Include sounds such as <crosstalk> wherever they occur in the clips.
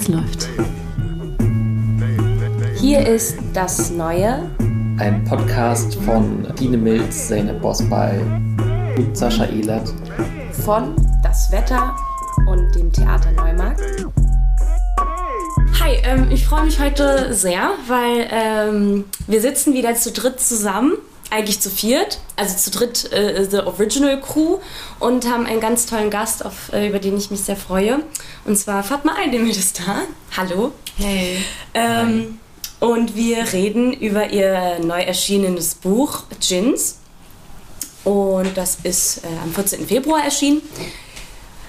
Es läuft. Hier ist das Neue. Ein Podcast von Dine Milz, Zeynep Bosbal und Sascha Ehlert. Von Das Wetter und dem Theater Neumarkt. Hi, ähm, ich freue mich heute sehr, weil ähm, wir sitzen wieder zu dritt zusammen eigentlich zu viert, also zu dritt äh, The Original Crew und haben einen ganz tollen Gast, auf, äh, über den ich mich sehr freue. Und zwar Fatma Aydemir ist da. Hallo. Hey. Ähm, und wir reden über ihr neu erschienenes Buch Gins. Und das ist äh, am 14. Februar erschienen.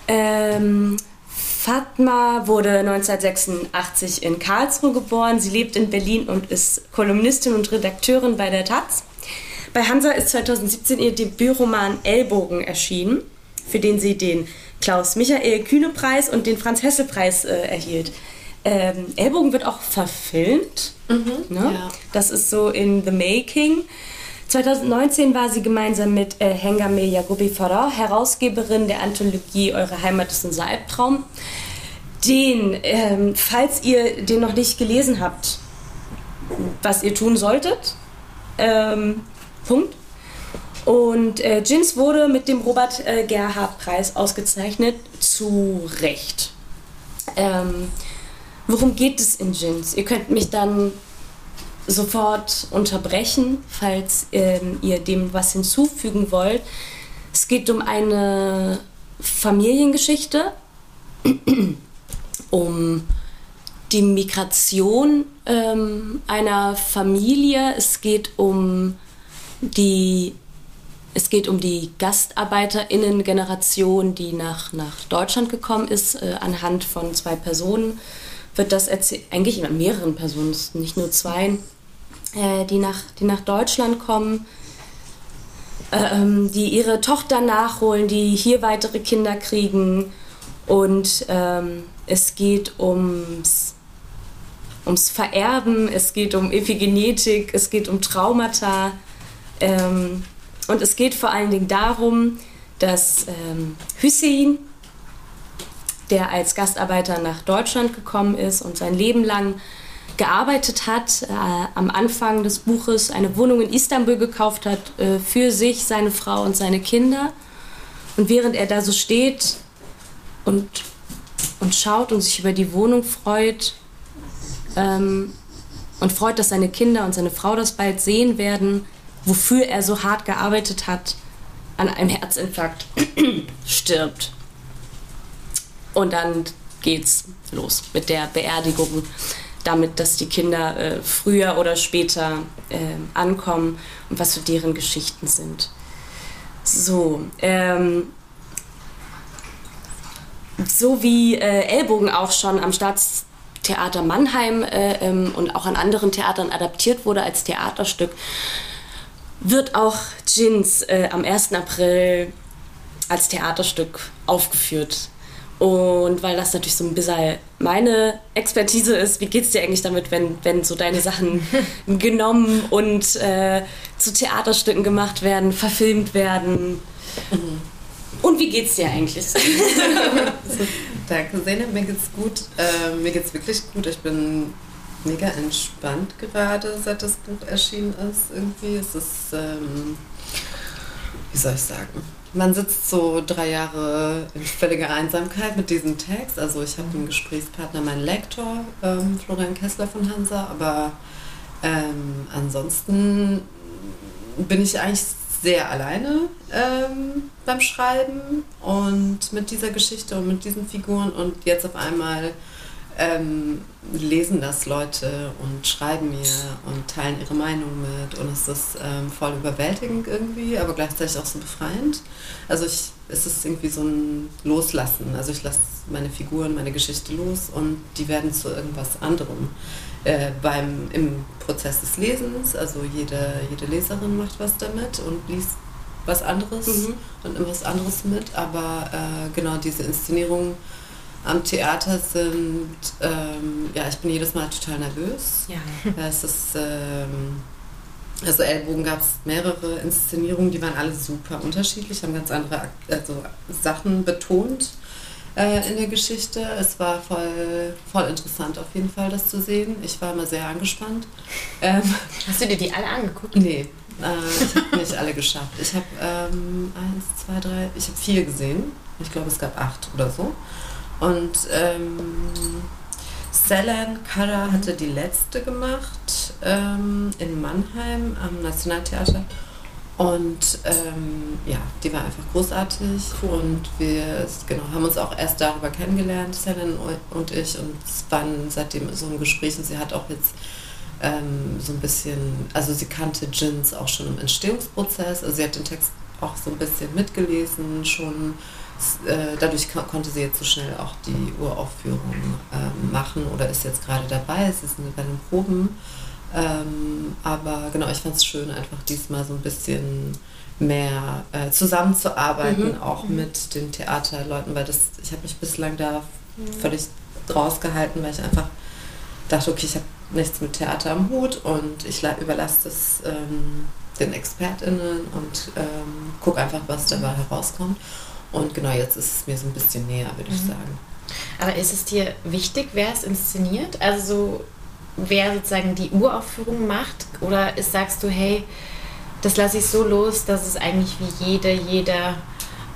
Ähm, Fatma wurde 1986 in Karlsruhe geboren. Sie lebt in Berlin und ist Kolumnistin und Redakteurin bei der Taz. Bei Hansa ist 2017 ihr Debütroman Ellbogen erschienen, für den sie den Klaus-Michael-Kühne-Preis und den Franz-Hessel-Preis äh, erhielt. Ähm, Ellbogen wird auch verfilmt. Mhm, ne? ja. Das ist so in the making. 2019 war sie gemeinsam mit äh, Hengame Yagobi Farah Herausgeberin der Anthologie Eure Heimat ist unser Albtraum. Den, ähm, falls ihr den noch nicht gelesen habt, was ihr tun solltet, ähm, Punkt. Und äh, Jins wurde mit dem Robert äh, Gerhard-Preis ausgezeichnet, zu Recht. Ähm, worum geht es in Jins? Ihr könnt mich dann sofort unterbrechen, falls ähm, ihr dem was hinzufügen wollt. Es geht um eine Familiengeschichte, <clears throat> um die Migration ähm, einer Familie. Es geht um die, es geht um die GastarbeiterInnen-Generation, die nach, nach Deutschland gekommen ist. Äh, anhand von zwei Personen wird das erzählt, eigentlich mehreren Personen, nicht nur zwei, äh, die, nach, die nach Deutschland kommen, ähm, die ihre Tochter nachholen, die hier weitere Kinder kriegen. Und ähm, es geht ums, ums Vererben, es geht um Epigenetik, es geht um Traumata. Ähm, und es geht vor allen Dingen darum, dass ähm, Hussein, der als Gastarbeiter nach Deutschland gekommen ist und sein Leben lang gearbeitet hat, äh, am Anfang des Buches eine Wohnung in Istanbul gekauft hat äh, für sich, seine Frau und seine Kinder. Und während er da so steht und, und schaut und sich über die Wohnung freut ähm, und freut, dass seine Kinder und seine Frau das bald sehen werden, wofür er so hart gearbeitet hat, an einem Herzinfarkt <clears throat> stirbt. Und dann geht's los mit der Beerdigung, damit, dass die Kinder äh, früher oder später äh, ankommen und was für deren Geschichten sind. So, ähm, so wie äh, Ellbogen auch schon am Staatstheater Mannheim äh, ähm, und auch an anderen Theatern adaptiert wurde als Theaterstück, wird auch Jins äh, am 1. April als Theaterstück aufgeführt. Und weil das natürlich so ein bisschen meine Expertise ist, wie geht es dir eigentlich damit, wenn, wenn so deine Sachen <laughs> genommen und äh, zu Theaterstücken gemacht werden, verfilmt werden? Mhm. Und wie geht's dir eigentlich? <laughs> Danke, Sene, mir geht's gut. Äh, mir geht's wirklich gut. Ich bin mega entspannt gerade, seit das Buch erschienen ist. Irgendwie es ist ähm, wie soll ich sagen? Man sitzt so drei Jahre in völliger Einsamkeit mit diesem Text. Also ich habe einen Gesprächspartner, meinen Lektor, ähm, Florian Kessler von Hansa, aber ähm, ansonsten bin ich eigentlich sehr alleine ähm, beim Schreiben und mit dieser Geschichte und mit diesen Figuren und jetzt auf einmal ähm, lesen das Leute und schreiben mir und teilen ihre Meinung mit und es ist ähm, voll überwältigend irgendwie, aber gleichzeitig auch so befreiend. Also ich, es ist irgendwie so ein Loslassen. Also ich lasse meine Figuren, meine Geschichte los und die werden zu irgendwas anderem. Äh, beim, Im Prozess des Lesens, also jede, jede Leserin macht was damit und liest was anderes mhm. und immer was anderes mit, aber äh, genau diese Inszenierung am Theater sind, ähm, ja, ich bin jedes Mal total nervös. Ja. Es ist, ähm, also Ellbogen gab es mehrere Inszenierungen, die waren alle super unterschiedlich, haben ganz andere also Sachen betont. äh, in der Geschichte. Es war voll, voll interessant auf jeden Fall, das zu sehen. Ich war immer sehr angespannt. Ähm, Hast du dir die alle angeguckt? nee, äh, ich habe nicht alle geschafft. Ich habe ähm, eins, zwei, drei, ich habe vier gesehen. Ich glaube, es gab acht oder so. Und ähm, Selan Kara hatte die letzte gemacht ähm, in Mannheim am Nationaltheater. Und ähm, ja, die war einfach großartig. Und wir genau, haben uns auch erst darüber kennengelernt, Selan und ich. Und es waren seitdem so ein Gespräch. Und sie hat auch jetzt ähm, so ein bisschen, also sie kannte Jins auch schon im Entstehungsprozess. Also sie hat den Text auch so ein bisschen mitgelesen, schon äh, dadurch ko konnte sie jetzt so schnell auch die Uraufführung ähm, machen oder ist jetzt gerade dabei. Sie sind bei den Proben. Ähm, aber genau, ich fand es schön, einfach diesmal so ein bisschen mehr äh, zusammenzuarbeiten, Mhm. auch mit den Theaterleuten, weil das, ich habe mich bislang da völlig rausgehalten, weil ich einfach dachte, okay, ich habe nichts mit Theater am Hut und ich la- überlasse das ähm, den ExpertInnen und ähm, gucke einfach, was dabei herauskommt. Und genau jetzt ist es mir so ein bisschen näher, würde ich Mhm. sagen. Aber ist es dir wichtig, wer es inszeniert? Also so, wer sozusagen die Uraufführung macht? Oder ist, sagst du, hey, das lasse ich so los, dass es eigentlich wie jede, jeder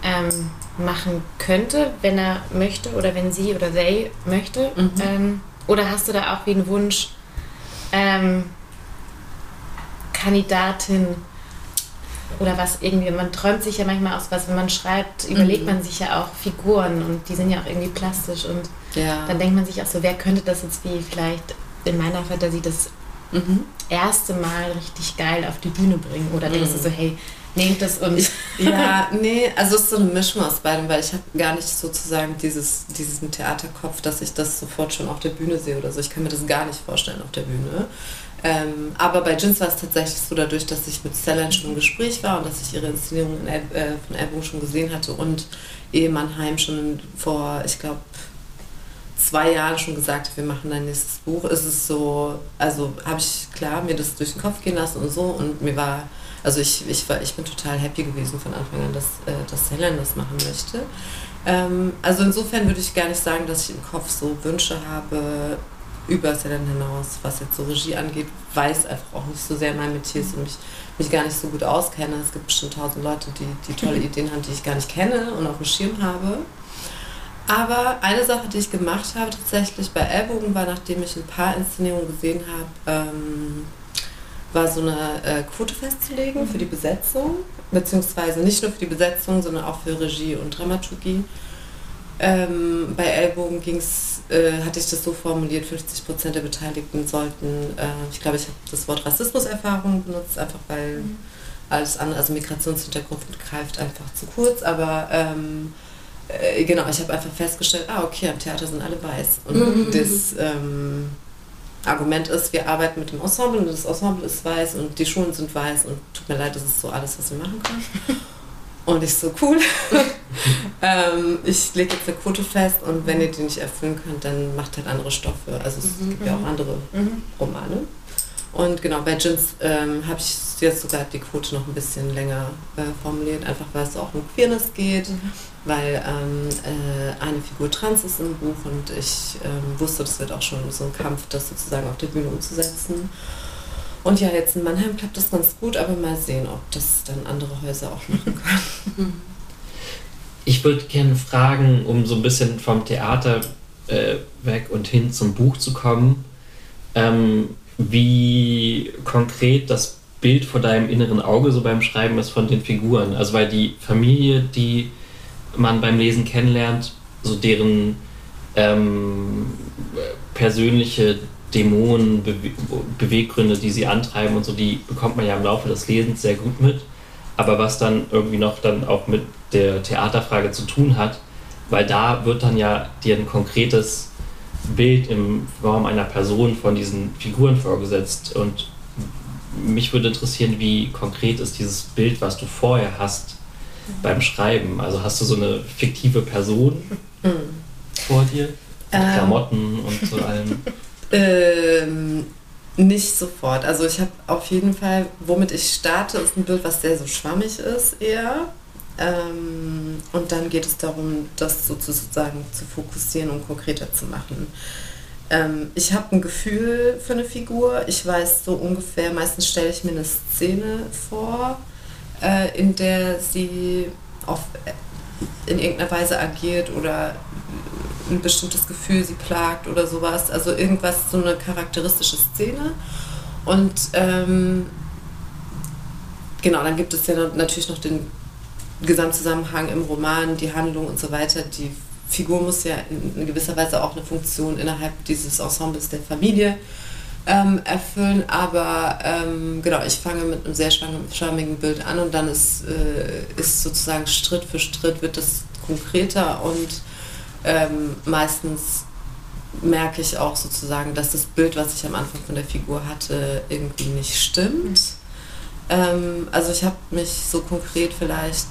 ähm, machen könnte, wenn er möchte oder wenn sie oder they möchte? Mhm. Ähm, oder hast du da auch wie einen Wunsch, ähm, Kandidatin oder was irgendwie, man träumt sich ja manchmal aus was, wenn man schreibt, überlegt Mhm. man sich ja auch Figuren und die sind ja auch irgendwie plastisch und Ja. dann denkt man sich auch so, wer könnte das jetzt wie vielleicht in meiner Fantasie das mhm. erste Mal richtig geil auf die Bühne bringen oder denkst du Mhm. so, hey, nehmt das und <laughs> Ja, nee, also es ist so eine Mischung aus beidem, weil ich habe gar nicht sozusagen dieses, diesen Theaterkopf, dass ich das sofort schon auf der Bühne sehe oder so. Ich kann mir das gar nicht vorstellen auf der Bühne. Ähm, aber bei Jins war es tatsächlich so, dadurch, dass ich mit Stellan schon im Gespräch war und dass ich ihre Inszenierung in El äh, von Elbow schon gesehen hatte und Ehemann Heim schon vor, ich glaube, zwei Jahren schon gesagt, wir machen dein nächstes Buch, ist es so, also habe ich klar mir das durch den Kopf gehen lassen und so und mir war, also ich, ich, war, ich bin total happy gewesen von Anfang an, dass, äh, dass Helen das machen möchte. Ähm, also insofern würde ich gar nicht sagen, dass ich im Kopf so Wünsche habe über Helen hinaus, was jetzt so Regie angeht, weiß einfach auch nicht so sehr mein Metier ist und mich, mich gar nicht so gut auskenne. Es gibt bestimmt tausend Leute, die, die tolle <laughs> Ideen haben, die ich gar nicht kenne und auf dem Schirm habe. Aber eine Sache, die ich gemacht habe tatsächlich bei Ellbogen war, nachdem ich ein paar Inszenierungen gesehen habe, ähm, war so eine äh, Quote festzulegen für die Besetzung, beziehungsweise nicht nur für die Besetzung, sondern auch für Regie und Dramaturgie. Ähm, bei Ellbogen ging's, äh, hatte ich das so formuliert, 50% der Beteiligten sollten, äh, ich glaube, ich habe das Wort Rassismuserfahrung benutzt, einfach weil alles andere, also Migrationshintergrund greift einfach zu kurz, aber ähm, äh, genau, ich habe einfach festgestellt, ah, okay, am Theater sind alle weiß. Und Mhm. das ähm, Argument ist, wir arbeiten mit dem Ensemble und das Ensemble ist weiß und die Schulen sind weiß und tut mir leid, das ist so alles, was wir machen können. <laughs> Und ich so, cool. <laughs> ähm, ich lege jetzt eine Quote fest und wenn ihr die nicht erfüllen könnt, dann macht halt andere Stoffe. Also es Mhm. gibt ja auch andere Mhm. Romane. Und genau, bei Jins ähm, habe ich jetzt sogar die Quote noch ein bisschen länger äh, formuliert, einfach weil es auch um Queerness geht, Mhm. weil ähm, äh, eine Figur trans ist im Buch und ich ähm, wusste, das wird auch schon so ein Kampf, das sozusagen auf der Bühne umzusetzen. Und ja, jetzt in Mannheim klappt das ganz gut, aber mal sehen, ob das dann andere Häuser auch machen <laughs> können. Ich würde gerne fragen, um so ein bisschen vom Theater äh, weg und hin zum Buch zu kommen, ähm, wie konkret das Bild vor deinem inneren Auge so beim Schreiben ist von den Figuren. Also weil die Familie, die man beim Lesen kennenlernt, so deren ähm, persönliche Dämonen, Bewe Beweggründe, die sie antreiben und so, die bekommt man ja im Laufe des Lesens sehr gut mit. Aber was dann irgendwie noch dann auch mit der Theaterfrage zu tun hat, weil da wird dann ja dir ein konkretes Bild im Form einer Person von diesen Figuren vorgesetzt. Und mich würde interessieren, wie konkret ist dieses Bild, was du vorher hast beim Schreiben. Also hast du so eine fiktive Person Mhm. <laughs> vor dir? Mit Ähm. Klamotten und so allem. Ähm, nicht sofort. Also ich habe auf jeden Fall, womit ich starte, ist ein Bild, was sehr so schwammig ist eher. Ähm, und dann geht es darum, das sozusagen zu fokussieren und konkreter zu machen. Ähm, ich habe ein Gefühl für eine Figur. Ich weiß so ungefähr, meistens stelle ich mir eine Szene vor, äh, in der sie auf, in irgendeiner Weise agiert oder ein bestimmtes Gefühl sie plagt oder sowas. Also irgendwas, so eine charakteristische Szene. Und ähm, genau, dann gibt es ja natürlich noch den Gesamtzusammenhang im Roman, die Handlung und so weiter. Die Figur muss ja in gewisser Weise auch eine Funktion innerhalb dieses Ensembles der Familie ähm, erfüllen. Aber ähm, genau, ich fange mit einem sehr charmigen Bild an und dann ist, äh, ist sozusagen Schritt für Schritt wird das konkreter und ähm, meistens merke ich auch sozusagen, dass das Bild, was ich am Anfang von der Figur hatte, irgendwie nicht stimmt. Ähm, also ich habe mich so konkret vielleicht,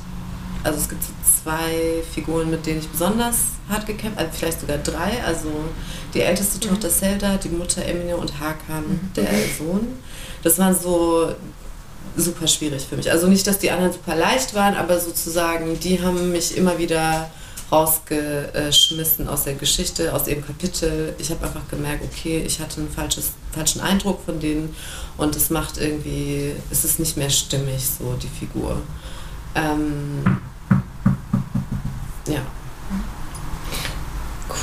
also es gibt zwei Figuren, mit denen ich besonders hart gekämpft, also vielleicht sogar drei. Also die älteste mhm. Tochter Zelda, die Mutter Emine und Hakan, mhm. der Sohn. Das waren so super schwierig für mich. Also nicht, dass die anderen super leicht waren, aber sozusagen, die haben mich immer wieder rausgeschmissen aus der Geschichte, aus ihrem Kapitel. Ich habe einfach gemerkt, okay, ich hatte einen falsches, falschen Eindruck von denen und es macht irgendwie, es ist nicht mehr stimmig, so die Figur. Ähm, ja.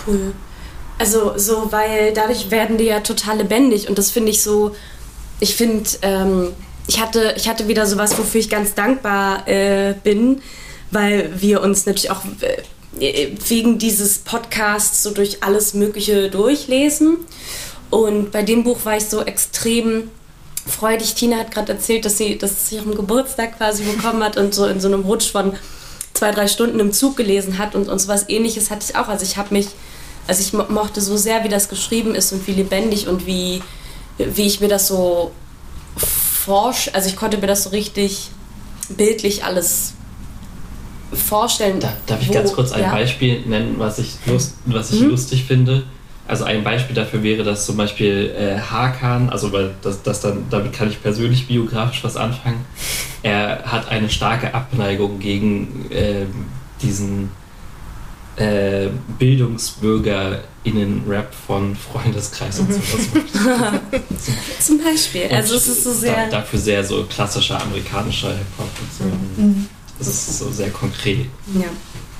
Cool. Also so, weil dadurch werden die ja total lebendig und das finde ich so, ich finde, ähm, ich, hatte, ich hatte wieder sowas, wofür ich ganz dankbar äh, bin, weil wir uns natürlich auch äh, wegen dieses Podcasts so durch alles Mögliche durchlesen. Und bei dem Buch war ich so extrem freudig. Tina hat gerade erzählt, dass sie das ihrem Geburtstag quasi bekommen hat und so in so einem Rutsch von zwei, drei Stunden im Zug gelesen hat. Und, und so was ähnliches hatte ich auch. Also ich habe mich, also ich mochte so sehr, wie das geschrieben ist und wie lebendig und wie, wie ich mir das so forsch, also ich konnte mir das so richtig bildlich alles vorstellen. Da, darf ich wo, ganz kurz ein ja? Beispiel nennen, was ich, lust, was ich mhm. lustig finde? Also ein Beispiel dafür wäre, dass zum Beispiel äh, Hakan, also weil das, das dann, damit kann ich persönlich biografisch was anfangen. Er hat eine starke Abneigung gegen äh, diesen äh, BildungsbürgerInnen-Rap von Freundeskreis und sowas. <laughs> <laughs> Zum Beispiel. Und also es ist so sehr. Da, dafür sehr so klassischer amerikanischer Hip-Hop und so. Mhm. Das ist so sehr konkret. Ja.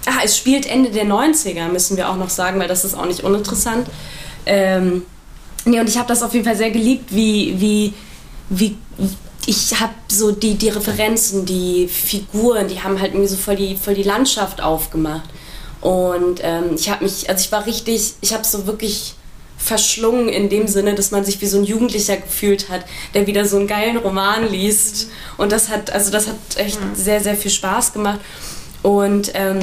Ah, es spielt Ende der 90er, müssen wir auch noch sagen, weil das ist auch nicht uninteressant. Ähm, nee, und ich habe das auf jeden Fall sehr geliebt, wie, wie, wie ich habe so die, die Referenzen, die Figuren, die haben halt irgendwie so voll die, voll die Landschaft aufgemacht. Und ähm, ich habe mich, also ich war richtig, ich habe so wirklich verschlungen in dem Sinne, dass man sich wie so ein Jugendlicher gefühlt hat, der wieder so einen geilen Roman liest. Und das hat, also das hat echt mhm. sehr, sehr viel Spaß gemacht. Und ähm,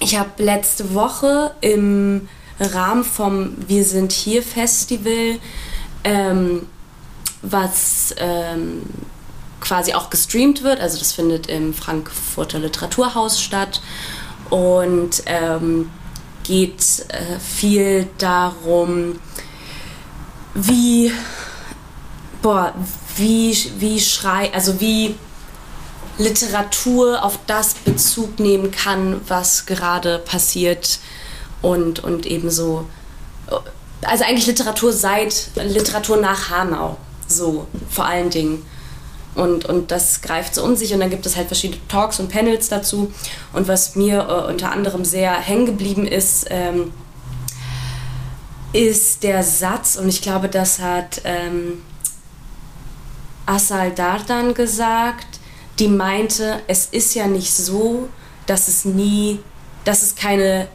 ich habe letzte Woche im Rahmen vom Wir sind hier Festival, ähm, was ähm, quasi auch gestreamt wird, also das findet im Frankfurter Literaturhaus statt und ähm, geht äh, viel darum, wie, boah, wie, wie schrei, also wie Literatur auf das Bezug nehmen kann, was gerade passiert und, und ebenso, also eigentlich Literatur seit, Literatur nach Hanau, so vor allen Dingen. Und, und das greift so um sich und dann gibt es halt verschiedene Talks und Panels dazu. Und was mir äh, unter anderem sehr hängen geblieben ist, ähm, ist der Satz, und ich glaube, das hat ähm, Asal Dardan gesagt, die meinte, es ist ja nicht so, dass es nie, dass es keine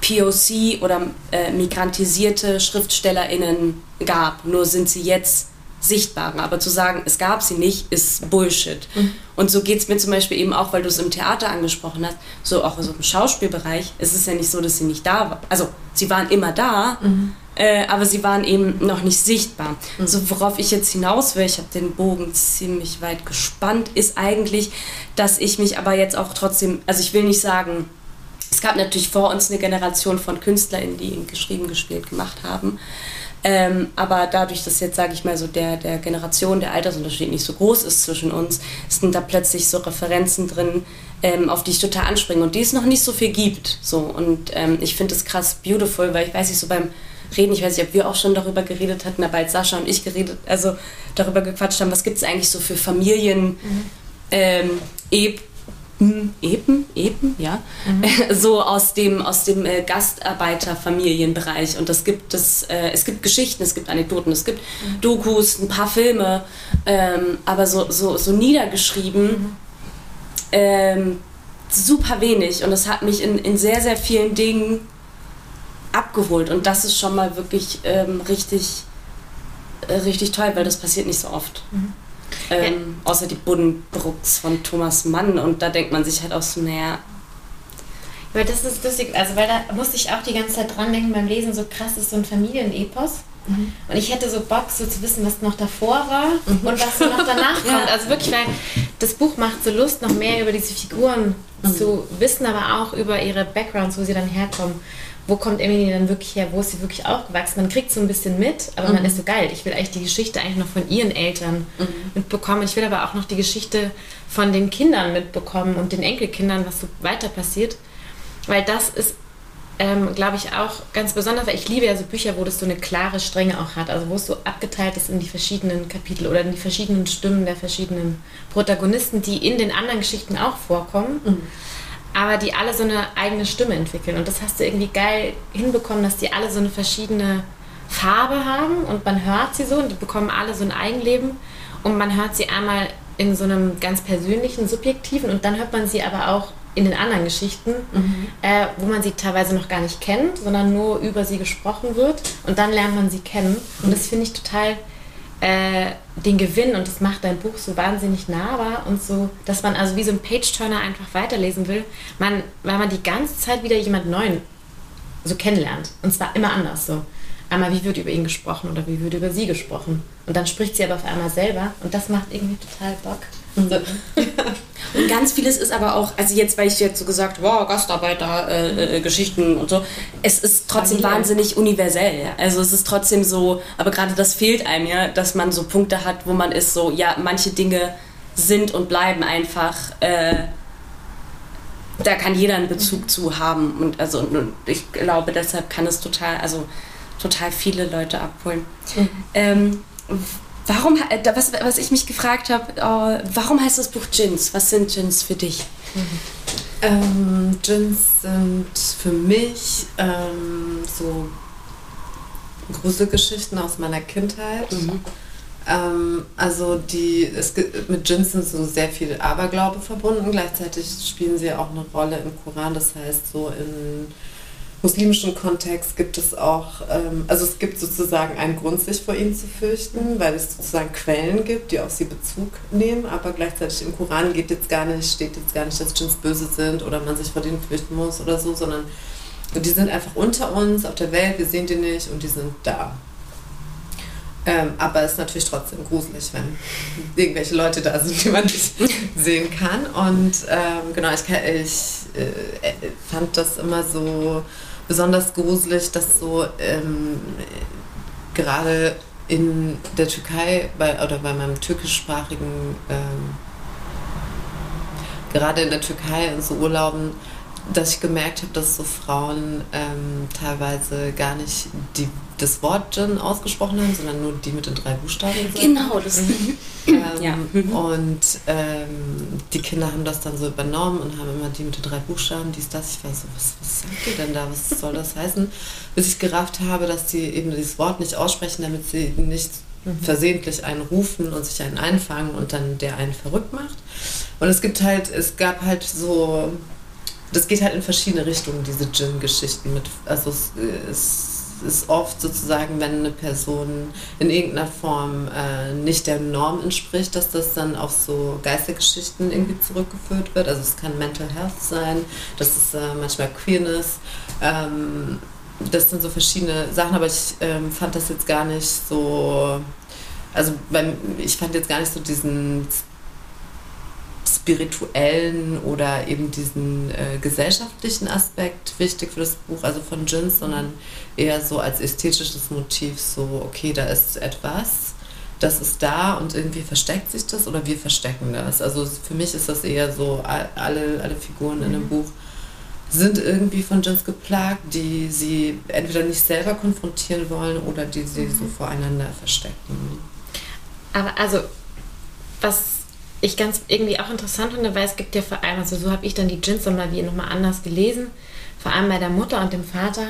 POC oder äh, migrantisierte SchriftstellerInnen gab, nur sind sie jetzt sichtbarer. Aber zu sagen, es gab sie nicht, ist Bullshit. Mhm. Und so geht es mir zum Beispiel eben auch, weil du es im Theater angesprochen hast, so auch so im Schauspielbereich, ist es ja nicht so, dass sie nicht da waren. Also sie waren immer da, mhm. Äh, aber sie waren eben noch nicht sichtbar. Mhm. So worauf ich jetzt hinaus will, ich habe den Bogen ziemlich weit gespannt, ist eigentlich, dass ich mich aber jetzt auch trotzdem, also ich will nicht sagen, es gab natürlich vor uns eine Generation von KünstlerInnen, die geschrieben, gespielt, gemacht haben. Ähm, aber dadurch, dass jetzt, sage ich mal, so der, der Generation, der Altersunterschied nicht so groß ist zwischen uns, sind da plötzlich so Referenzen drin, ähm, auf die ich total anspringe und die es noch nicht so viel gibt. So. Und ähm, ich finde es krass beautiful, weil ich weiß nicht, so beim Reden, ich weiß nicht, ob wir auch schon darüber geredet hatten, aber als Sascha und ich geredet, also darüber gequatscht haben, was gibt es eigentlich so für Familien, mhm. ähm, Eben, Eben, Eben, ja, mhm. <laughs> so aus dem, aus dem äh, Gastarbeiterfamilienbereich. Und das gibt es, äh, es gibt Geschichten, es gibt Anekdoten, es gibt mhm. Dokus, ein paar Filme, ähm, aber so, so, so niedergeschrieben, mhm. ähm, super wenig. Und das hat mich in, in sehr, sehr vielen Dingen abgeholt. Und das ist schon mal wirklich ähm, richtig, äh, richtig toll, weil das passiert nicht so oft. Mhm. Ähm, ja. Außer die Buddenbrooks von Thomas Mann. Und da denkt man sich halt auch so, naja. Weil das ist lustig, also weil da musste ich auch die ganze Zeit dran denken beim Lesen, so krass ist so ein Familienepos. Mhm. Und ich hätte so Bock, so zu wissen, was noch davor war mhm. und was so noch danach <laughs> kommt. Also wirklich, weil das Buch macht so Lust, noch mehr über diese Figuren mhm. zu wissen, aber auch über ihre Backgrounds, wo sie dann herkommen wo kommt Emily dann wirklich her, wo ist sie wirklich aufgewachsen. Man kriegt so ein bisschen mit, aber mhm. man ist so geil. Ich will eigentlich die Geschichte eigentlich noch von ihren Eltern mhm. mitbekommen. Ich will aber auch noch die Geschichte von den Kindern mitbekommen und den Enkelkindern, was so weiter passiert. Weil das ist, ähm, glaube ich, auch ganz besonders, weil ich liebe ja so Bücher, wo das so eine klare Strenge auch hat. Also wo es so abgeteilt ist in die verschiedenen Kapitel oder in die verschiedenen Stimmen der verschiedenen Protagonisten, die in den anderen Geschichten auch vorkommen. Mhm aber die alle so eine eigene Stimme entwickeln. Und das hast du irgendwie geil hinbekommen, dass die alle so eine verschiedene Farbe haben und man hört sie so und die bekommen alle so ein Eigenleben und man hört sie einmal in so einem ganz persönlichen, subjektiven und dann hört man sie aber auch in den anderen Geschichten, mhm. äh, wo man sie teilweise noch gar nicht kennt, sondern nur über sie gesprochen wird und dann lernt man sie kennen. Und das finde ich total äh, den Gewinn und das macht dein Buch so wahnsinnig nahbar und so, dass man also wie so ein Page-Turner einfach weiterlesen will, man, weil man die ganze Zeit wieder jemand Neuen so kennenlernt. Und zwar immer anders so. Einmal, wie wird über ihn gesprochen oder wie wird über sie gesprochen. Und dann spricht sie aber auf einmal selber und das macht irgendwie total Bock. So. <laughs> Und ganz vieles ist aber auch, also jetzt, weil ich jetzt so gesagt, wow, Gastarbeiter, äh, äh, Geschichten und so, es ist trotzdem Familie. wahnsinnig universell. Also es ist trotzdem so, aber gerade das fehlt einem ja, dass man so Punkte hat, wo man ist so, ja, manche Dinge sind und bleiben einfach, äh, da kann jeder einen Bezug zu haben. Und also und ich glaube, deshalb kann es total, also total viele Leute abholen. Mhm. Ähm, Warum, äh, was, was ich mich gefragt habe, äh, warum heißt das Buch Gins? Was sind Gins für dich? Mhm. Ähm, Gins sind für mich ähm, so Gruselgeschichten aus meiner Kindheit. Mhm. Ähm, also die, es, mit Gins sind so sehr viel Aberglaube verbunden. Gleichzeitig spielen sie auch eine Rolle im Koran. Das heißt, so in muslimischen Kontext gibt es auch, ähm, also es gibt sozusagen einen Grund, sich vor ihnen zu fürchten, weil es sozusagen Quellen gibt, die auf sie Bezug nehmen, aber gleichzeitig im Koran geht jetzt gar nicht, steht jetzt gar nicht, dass Djinns böse sind oder man sich vor denen fürchten muss oder so, sondern die sind einfach unter uns auf der Welt, wir sehen die nicht und die sind da. Ähm, aber es ist natürlich trotzdem gruselig, wenn irgendwelche Leute da sind, die man nicht <laughs> sehen kann. Und ähm, genau, ich, ich äh, fand das immer so besonders gruselig, dass so ähm, gerade in der Türkei bei, oder bei meinem türkischsprachigen, ähm, gerade in der Türkei in so Urlauben, dass ich gemerkt habe, dass so Frauen ähm, teilweise gar nicht die, das Wort Gin ausgesprochen haben, sondern nur die mit den drei Buchstaben. Sind. Genau, das. Mhm. <laughs> ähm, ja. Mhm. Und ähm, die Kinder haben das dann so übernommen und haben immer die mit den drei Buchstaben, dies, das. Ich war so, was, was sagt ihr denn da? Was soll das heißen? <laughs> Bis ich gerafft habe, dass sie eben dieses Wort nicht aussprechen, damit sie nicht mhm. versehentlich einen rufen und sich einen einfangen und dann der einen verrückt macht. Und es gibt halt, es gab halt so das geht halt in verschiedene Richtungen, diese Djinn-Geschichten. Also es, es, ist oft sozusagen, wenn eine Person in irgendeiner Form äh, nicht der Norm entspricht, dass das dann auf so Geistergeschichten irgendwie zurückgeführt wird. Also es kann Mental Health sein, das ist äh, manchmal Queerness. Ähm, das sind so verschiedene Sachen, aber ich ähm, fand das jetzt gar nicht so also beim, ich fand jetzt gar nicht so diesen spirituellen oder eben diesen äh, gesellschaftlichen Aspekt wichtig für das Buch, also von Jins, sondern eher so als ästhetisches Motiv, so, okay, da ist etwas, das ist da und irgendwie versteckt sich das oder wir verstecken das. Also für mich ist das eher so, alle, alle Figuren in dem Buch sind irgendwie von Jins geplagt, die sie entweder nicht selber konfrontieren wollen oder die sie so voreinander verstecken. Aber also, was ich ganz irgendwie auch interessant finde, weil es gibt ja vor allem, also so habe ich dann die Jins nochmal wie nochmal anders gelesen, vor allem bei der Mutter und dem Vater,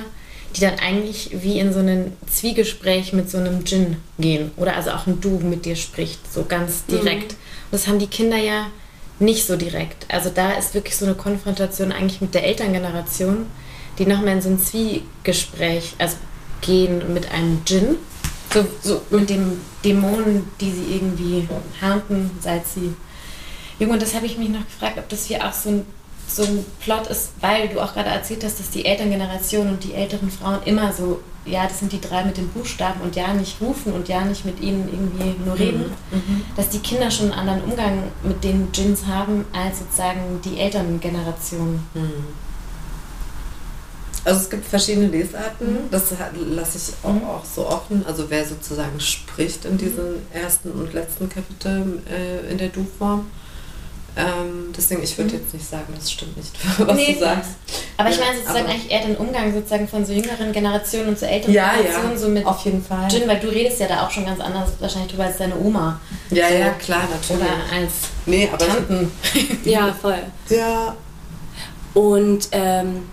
die dann eigentlich wie in so ein Zwiegespräch mit so einem Djinn gehen oder also auch ein Du mit dir spricht, so ganz direkt. Mhm. Und das haben die Kinder ja nicht so direkt. Also da ist wirklich so eine Konfrontation eigentlich mit der Elterngeneration, die nochmal in so ein Zwiegespräch also gehen mit einem Djinn, so, so mit dem Dämonen, die sie irgendwie hatten, seit sie jung. Und das habe ich mich noch gefragt, ob das hier auch so ein so ein Plot ist, weil du auch gerade erzählt hast, dass die Elterngeneration und die älteren Frauen immer so, ja, das sind die drei mit den Buchstaben und ja nicht rufen und ja nicht mit ihnen irgendwie nur reden, mhm. mhm. dass die Kinder schon einen anderen Umgang mit den Djinns haben als sozusagen die Elterngeneration. Mhm. Also es gibt verschiedene Lesarten, mhm. das lasse ich auch, mhm. auch, so offen. Also wer sozusagen spricht in diesen ersten und letzten Kapitel äh, in der Du-Form. Ähm, deswegen, ich würde mhm. jetzt nicht sagen, das stimmt nicht, <laughs> was nee, du sagst. Aber ich meine sozusagen eigentlich eher den Umgang sozusagen von so jüngeren Generationen und so älteren ja, Generationen ja, so mit auf jeden Fall. Jin, weil du redest ja da auch schon ganz anders wahrscheinlich drüber als deine Oma. Ja, so. ja, klar, natürlich. Oder als nee, aber Tanten. <laughs> ja, voll. Ja. Und ähm,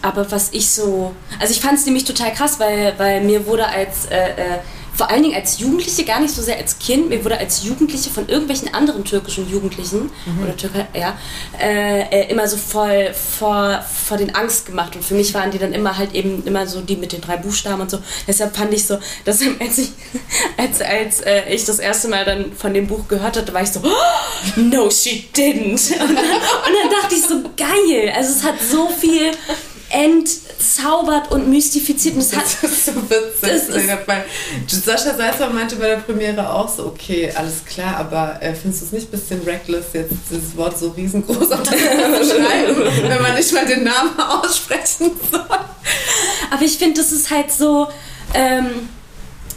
aber was ich so, also ich fand es nämlich total krass, weil, weil mir wurde als äh, äh, vor allen Dingen als Jugendliche, gar nicht so sehr als Kind, mir wurde als Jugendliche von irgendwelchen anderen türkischen Jugendlichen mhm. oder Türker, ja, äh, äh, immer so voll vor, vor den Angst gemacht. Und für mich waren die dann immer halt eben immer so die mit den drei Buchstaben und so. Deshalb fand ich so, dass <laughs> als ich, als, als äh, ich das erste Mal dann von dem Buch gehört hatte, war ich so, oh, no, she didn't. <laughs> Und dann, und dann dachte ich so, geil. Also es hat so viel entzaubert und mystifiziert. Und das, das hat, <laughs> ist so witzig. Das ist Sascha Salzer meinte bei der Premiere auch so, okay, alles klar, aber äh, findest du es nicht ein bisschen reckless, jetzt dieses Wort so riesengroß auf das zu schreiben, <laughs> wenn man nicht mal den Namen aussprechen soll? Aber ich finde, das ist halt so... Ähm,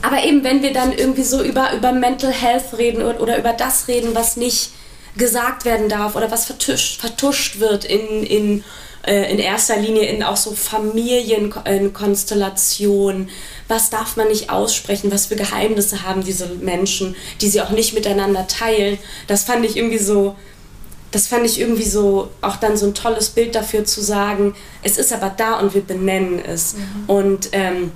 aber eben, wenn wir dann irgendwie so über, über Mental Health reden oder, oder über das reden, was nicht gesagt werden darf oder was vertuscht, vertuscht wird in, in äh, in erster Linie in auch so Familienkonstellationen. Was darf man nicht aussprechen? Was für Geheimnisse haben diese Menschen, die sie auch nicht miteinander teilen? Das fand ich irgendwie so, das fand ich irgendwie so auch dann so ein tolles Bild dafür zu sagen, es ist aber da und wir benennen es. Mhm. Und ähm,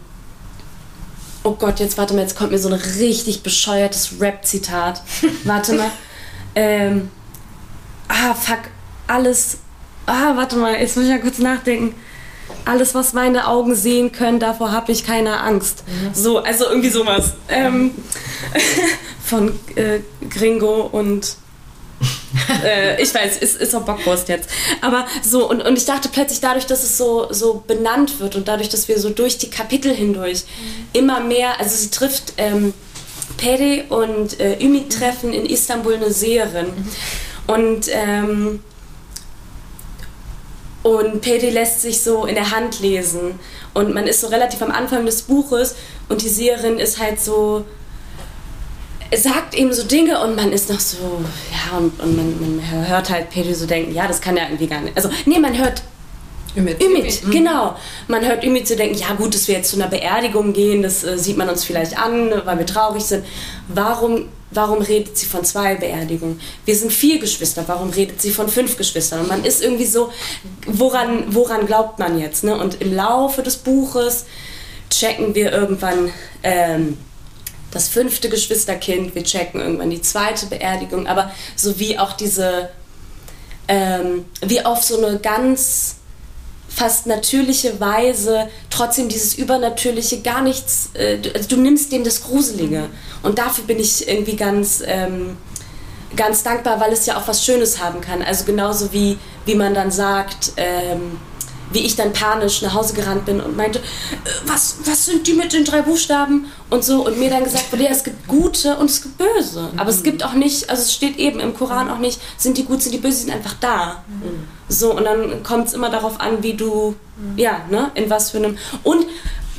oh Gott, jetzt warte mal, jetzt kommt mir so ein richtig bescheuertes Rap-Zitat. <laughs> warte mal. Ähm, ah, fuck, alles ah, warte mal, jetzt muss ich ja kurz nachdenken. Alles, was meine Augen sehen können, davor habe ich keine Angst. Mhm. So, also irgendwie sowas. Ähm, <laughs> von äh, Gringo und <laughs> äh, ich weiß, ist, ist auch Bockwurst jetzt. Aber so, und, und ich dachte plötzlich dadurch, dass es so, so benannt wird und dadurch, dass wir so durch die Kapitel hindurch mhm. immer mehr, also sie trifft ähm, Peri und äh, Ümit treffen in Istanbul eine Seherin. Mhm. Und ähm, und Pedi lässt sich so in der Hand lesen. Und man ist so relativ am Anfang des Buches und die Seherin ist halt so, sagt eben so Dinge und man ist noch so, ja, und, und man, man hört halt Pedi so denken, ja, das kann ja irgendwie gar nicht. Also, nee, man hört Ümit. Ümit, mhm. genau. Man hört Ümit zu denken, ja gut, dass wir jetzt zu einer Beerdigung gehen, das äh, sieht man uns vielleicht an, weil wir traurig sind. Warum warum redet sie von zwei Beerdigungen? Wir sind vier Geschwister, warum redet sie von fünf Geschwistern? Und man ist irgendwie so, woran, woran glaubt man jetzt? Ne? Und im Laufe des Buches checken wir irgendwann ähm, das fünfte Geschwisterkind, wir checken irgendwann die zweite Beerdigung, aber so wie auch diese, ähm, wie auf so eine ganz fast natürliche Weise trotzdem dieses Übernatürliche gar nichts, äh, du, also du nimmst dem das Gruselige. Und dafür bin ich irgendwie ganz, ähm, ganz dankbar, weil es ja auch was Schönes haben kann. Also genauso wie, wie man dann sagt, ähm, wie ich dann panisch nach Hause gerannt bin und meinte, äh, was, was sind die mit den drei Buchstaben und so und mir dann gesagt wurde, ja, es gibt gute und es gibt böse, aber es mhm. gibt auch nicht, also es steht eben im Koran auch nicht, sind die gut, sind die böse, sind einfach da. Mhm. So und dann kommt es immer darauf an, wie du, mhm. ja, ne, in was für einem und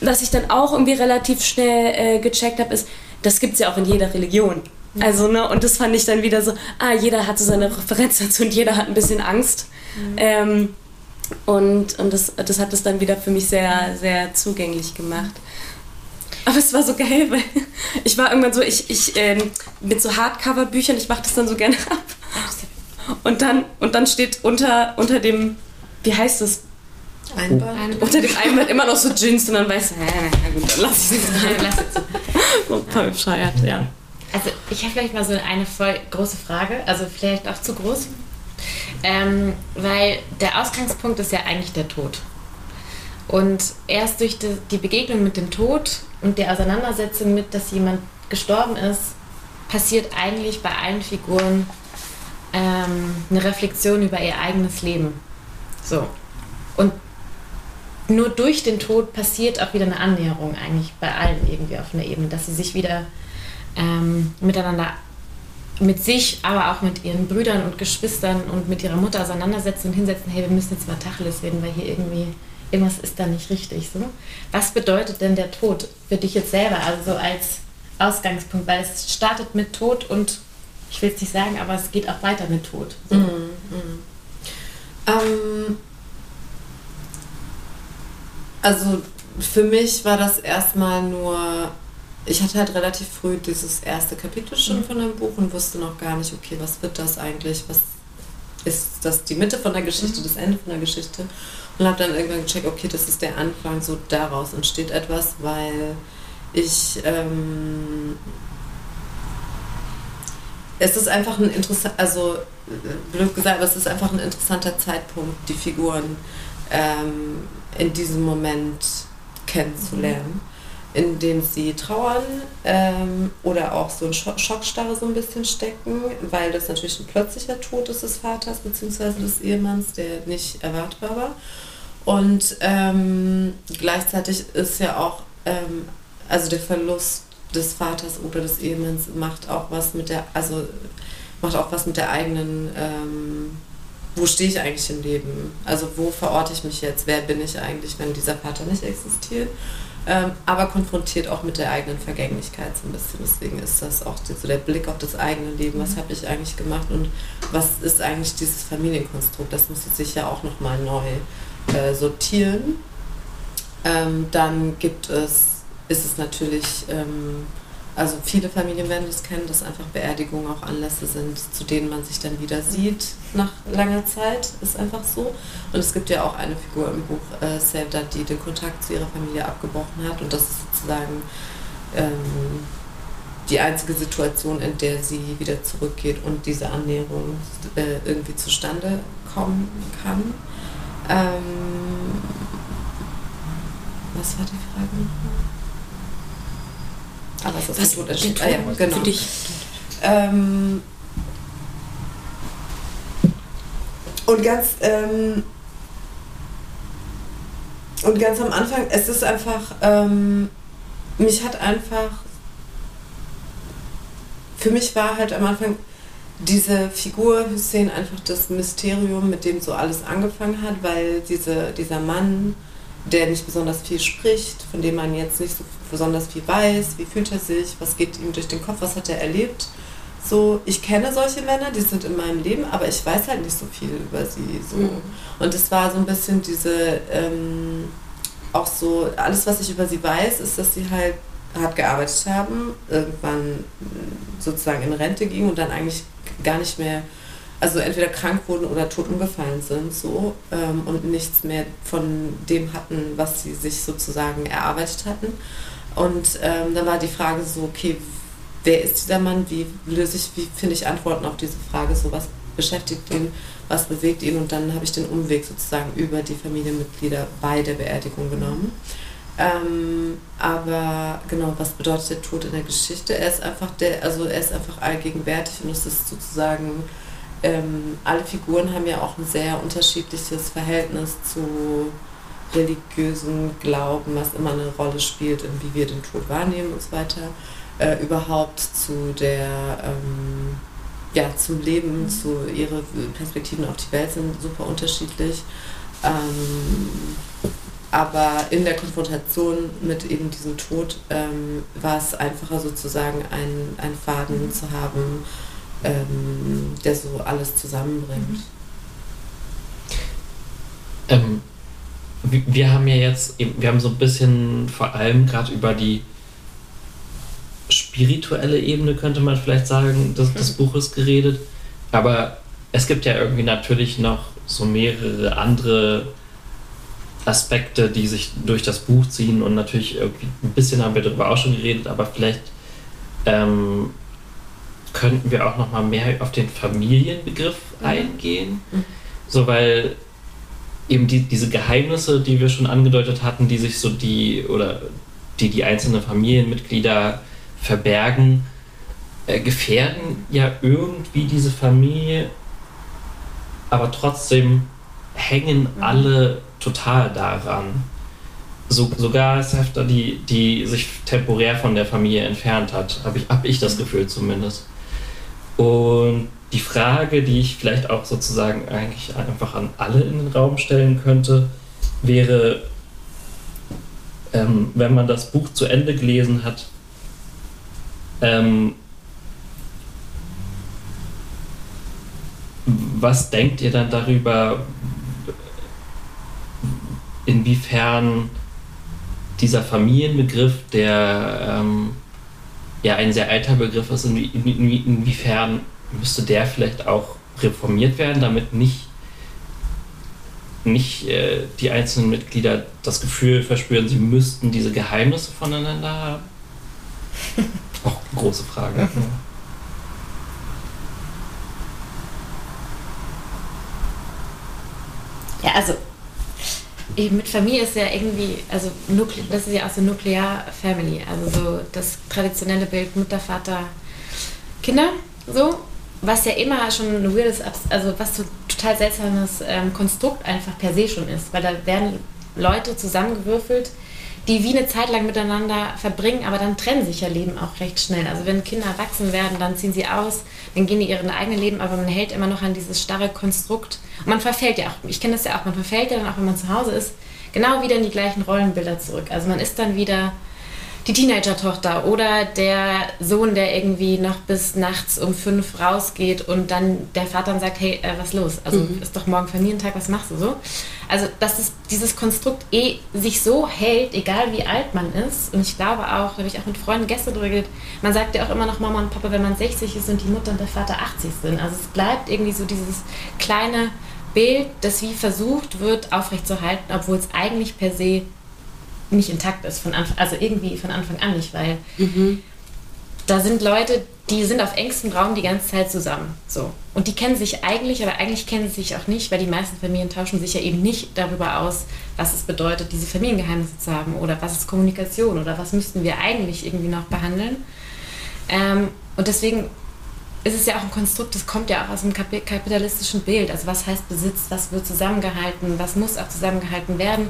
was ich dann auch irgendwie relativ schnell äh, gecheckt habe, ist, das gibt es ja auch in jeder Religion. Also, ne, und das fand ich dann wieder so, ah, jeder hatte seine Referenz dazu und jeder hat ein bisschen Angst. Mhm. Ähm, und und das, das hat es dann wieder für mich sehr, sehr zugänglich gemacht. Aber es war so geil, weil <laughs> ich war irgendwann so, ich, ich ähm, mit so Hardcover-Büchern, ich mache das dann so gerne <laughs> ab. Und dann, und dann steht unter, unter dem, wie heißt das? Einband. Unter dem Einband immer noch so Jeans und dann weißt du, na gut, dann lass ich es. so <laughs> voll bescheuert, ja. Also ich habe vielleicht mal so eine voll große Frage, also vielleicht auch zu groß. Ähm, weil der Ausgangspunkt ist ja eigentlich der Tod. Und erst durch die, Begegnung mit dem Tod und der Auseinandersetzung mit, dass jemand gestorben ist, passiert eigentlich bei allen Figuren ähm, eine Reflexion über ihr eigenes Leben. So. Und nur durch den Tod passiert auch wieder eine Annäherung eigentlich bei allen irgendwie auf einer Ebene, dass sie sich wieder ähm, miteinander, mit sich, aber auch mit ihren Brüdern und Geschwistern und mit ihrer Mutter auseinandersetzen und hinsetzen, hey, wir müssen jetzt mal Tacheles reden, weil hier irgendwie irgendwas ist da nicht richtig. So. Was bedeutet denn der Tod für dich jetzt selber, also so als Ausgangspunkt? Weil es startet mit Tod und ich will es nicht sagen, aber es geht auch weiter mit Tod. So. Mm, mm. Ähm, also für mich war das erstmal nur, ich hatte halt relativ früh dieses erste Kapitel schon mhm. von dem Buch und wusste noch gar nicht, okay, was wird das eigentlich, was ist das die Mitte von der Geschichte, mhm. das Ende von der Geschichte und habe dann irgendwann gecheckt, okay, das ist der Anfang, so daraus entsteht etwas, weil ich ähm, es ist einfach ein interessant, also blöd gesagt, aber es ist einfach ein interessanter Zeitpunkt, die Figuren ähm, in diesem Moment kennenzulernen, mhm. In dem sie trauern ähm, oder auch so in Schockstarre so ein bisschen stecken, weil das natürlich ein plötzlicher Tod ist des Vaters bzw. des Ehemanns, der nicht erwartbar war. Und ähm, gleichzeitig ist ja auch, ähm, also der Verlust des Vaters oder des Ehemanns macht auch was mit der, also macht auch was mit der eigenen, ähm, wo stehe ich eigentlich im Leben? Also wo verorte ich mich jetzt? Wer bin ich eigentlich, wenn dieser Vater nicht existiert? Ähm, aber konfrontiert auch mit der eigenen Vergänglichkeit so ein bisschen. Deswegen ist das auch so der Blick auf das eigene Leben. Was mhm. habe ich eigentlich gemacht und was ist eigentlich dieses Familienkonstrukt? Das muss sich ja auch nochmal neu äh, sortieren. Ähm, dann gibt es ist es natürlich, ähm, also viele Familien werden das kennen, dass einfach Beerdigungen auch Anlässe sind, zu denen man sich dann wieder sieht nach langer Zeit, ist einfach so. Und es gibt ja auch eine Figur im Buch äh, Selda, die den Kontakt zu ihrer Familie abgebrochen hat und das ist sozusagen ähm, die einzige Situation, in der sie wieder zurückgeht und diese Annäherung äh, irgendwie zustande kommen kann. Ähm, was war die Frage nochmal? Aber es ist Was, ein Unterschied. Ah, ja, genau. Für dich. Ähm, und ganz ähm, und ganz am Anfang, es ist einfach, ähm, mich hat einfach, für mich war halt am Anfang diese Figur Hussein einfach das Mysterium, mit dem so alles angefangen hat, weil diese, dieser Mann, der nicht besonders viel spricht, von dem man jetzt nicht so besonders viel weiß, wie fühlt er sich, was geht ihm durch den Kopf, was hat er erlebt. So, ich kenne solche Männer, die sind in meinem Leben, aber ich weiß halt nicht so viel über sie. So. Mhm. Und es war so ein bisschen diese, ähm, auch so, alles, was ich über sie weiß, ist, dass sie halt hart gearbeitet haben, irgendwann sozusagen in Rente gingen und dann eigentlich gar nicht mehr also entweder krank wurden oder tot umgefallen sind so ähm, und nichts mehr von dem hatten, was sie sich sozusagen erarbeitet hatten. Und ähm, dann war die Frage so, okay, wer ist dieser Mann? Wie löse ich, wie finde ich Antworten auf diese Frage? So, was beschäftigt ihn, was bewegt ihn? Und dann habe ich den Umweg sozusagen über die Familienmitglieder bei der Beerdigung genommen. Ähm, aber genau, was bedeutet der Tod in der Geschichte? Er ist einfach der, also er ist einfach allgegenwärtig und es ist sozusagen ähm, alle Figuren haben ja auch ein sehr unterschiedliches Verhältnis zu religiösen Glauben, was immer eine Rolle spielt, in wie wir den Tod wahrnehmen und so weiter. Äh, überhaupt zu der, ähm, ja, zum Leben, mhm. zu ihre Perspektiven auf die Welt sind super unterschiedlich. Ähm, aber in der Konfrontation mit eben diesem Tod ähm, war es einfacher sozusagen einen, einen Faden zu haben, ähm, der so alles zusammenbringt. Ähm, wir haben ja jetzt, wir haben so ein bisschen vor allem gerade über die spirituelle Ebene, könnte man vielleicht sagen, des, des mhm. Buches geredet. Aber es gibt ja irgendwie natürlich noch so mehrere andere Aspekte, die sich durch das Buch ziehen und natürlich irgendwie ein bisschen haben wir darüber auch schon geredet, aber vielleicht ähm, könnten wir auch noch mal mehr auf den Familienbegriff mhm. eingehen, mhm. so weil eben die, diese Geheimnisse, die wir schon angedeutet hatten, die sich so die oder die die einzelnen Familienmitglieder verbergen, äh, gefährden ja irgendwie diese Familie, aber trotzdem hängen mhm. alle total daran. So, sogar Sefter, die, die sich temporär von der Familie entfernt hat, habe ich, hab ich das Gefühl zumindest. Und die Frage, die ich vielleicht auch sozusagen eigentlich einfach an alle in den Raum stellen könnte, wäre, ähm, wenn man das Buch zu Ende gelesen hat, ähm, was denkt ihr dann darüber, inwiefern dieser Familienbegriff, der ähm, ja ein sehr alter Begriff ist, inwie, inwie, inwiefern müsste der vielleicht auch reformiert werden, damit nicht, nicht äh, die einzelnen Mitglieder das Gefühl verspüren, sie müssten diese Geheimnisse voneinander haben? <laughs> auch eine große Frage. Ja, also mit Familie ist ja irgendwie, also das ist ja auch so Nuklear-Family, also so das traditionelle Bild Mutter, Vater, Kinder, so, was ja immer schon ein weirdes, also was so total seltsames ähm, Konstrukt einfach per se schon ist, weil da werden Leute zusammengewürfelt, die wie eine Zeit lang miteinander verbringen, aber dann trennen sich ja Leben auch recht schnell. Also wenn Kinder erwachsen werden, dann ziehen sie aus, dann gehen die ihren eigenen Leben, aber man hält immer noch an dieses starre Konstrukt. Und man verfällt ja auch, ich kenne das ja auch, man verfällt ja dann auch, wenn man zu Hause ist, genau wieder in die gleichen Rollenbilder zurück. Also man ist dann wieder die Teenager-Tochter oder der Sohn, der irgendwie noch bis nachts um fünf rausgeht und dann der Vater dann sagt, hey, äh, was los? Also mhm. ist doch morgen Familientag, was machst du so? Also dass es, dieses Konstrukt eh sich so hält, egal wie alt man ist. Und ich glaube auch, da habe ich auch mit Freunden gestern drüber geredet, man sagt ja auch immer noch Mama und Papa, wenn man 60 ist und die Mutter und der Vater 80 sind. Also es bleibt irgendwie so dieses kleine Bild, das wie versucht wird aufrechtzuerhalten, obwohl es eigentlich per se nicht intakt ist, von Anfang, also irgendwie von Anfang an nicht, weil mhm. da sind Leute, die sind auf engstem Raum die ganze Zeit zusammen. So. Und die kennen sich eigentlich, aber eigentlich kennen sie sich auch nicht, weil die meisten Familien tauschen sich ja eben nicht darüber aus, was es bedeutet, diese Familiengeheimnisse zu haben oder was ist Kommunikation oder was müssten wir eigentlich irgendwie noch behandeln. Ähm, und deswegen ist es ja auch ein Konstrukt, das kommt ja auch aus dem kapitalistischen Bild. Also was heißt Besitz, was wird zusammengehalten, was muss auch zusammengehalten werden.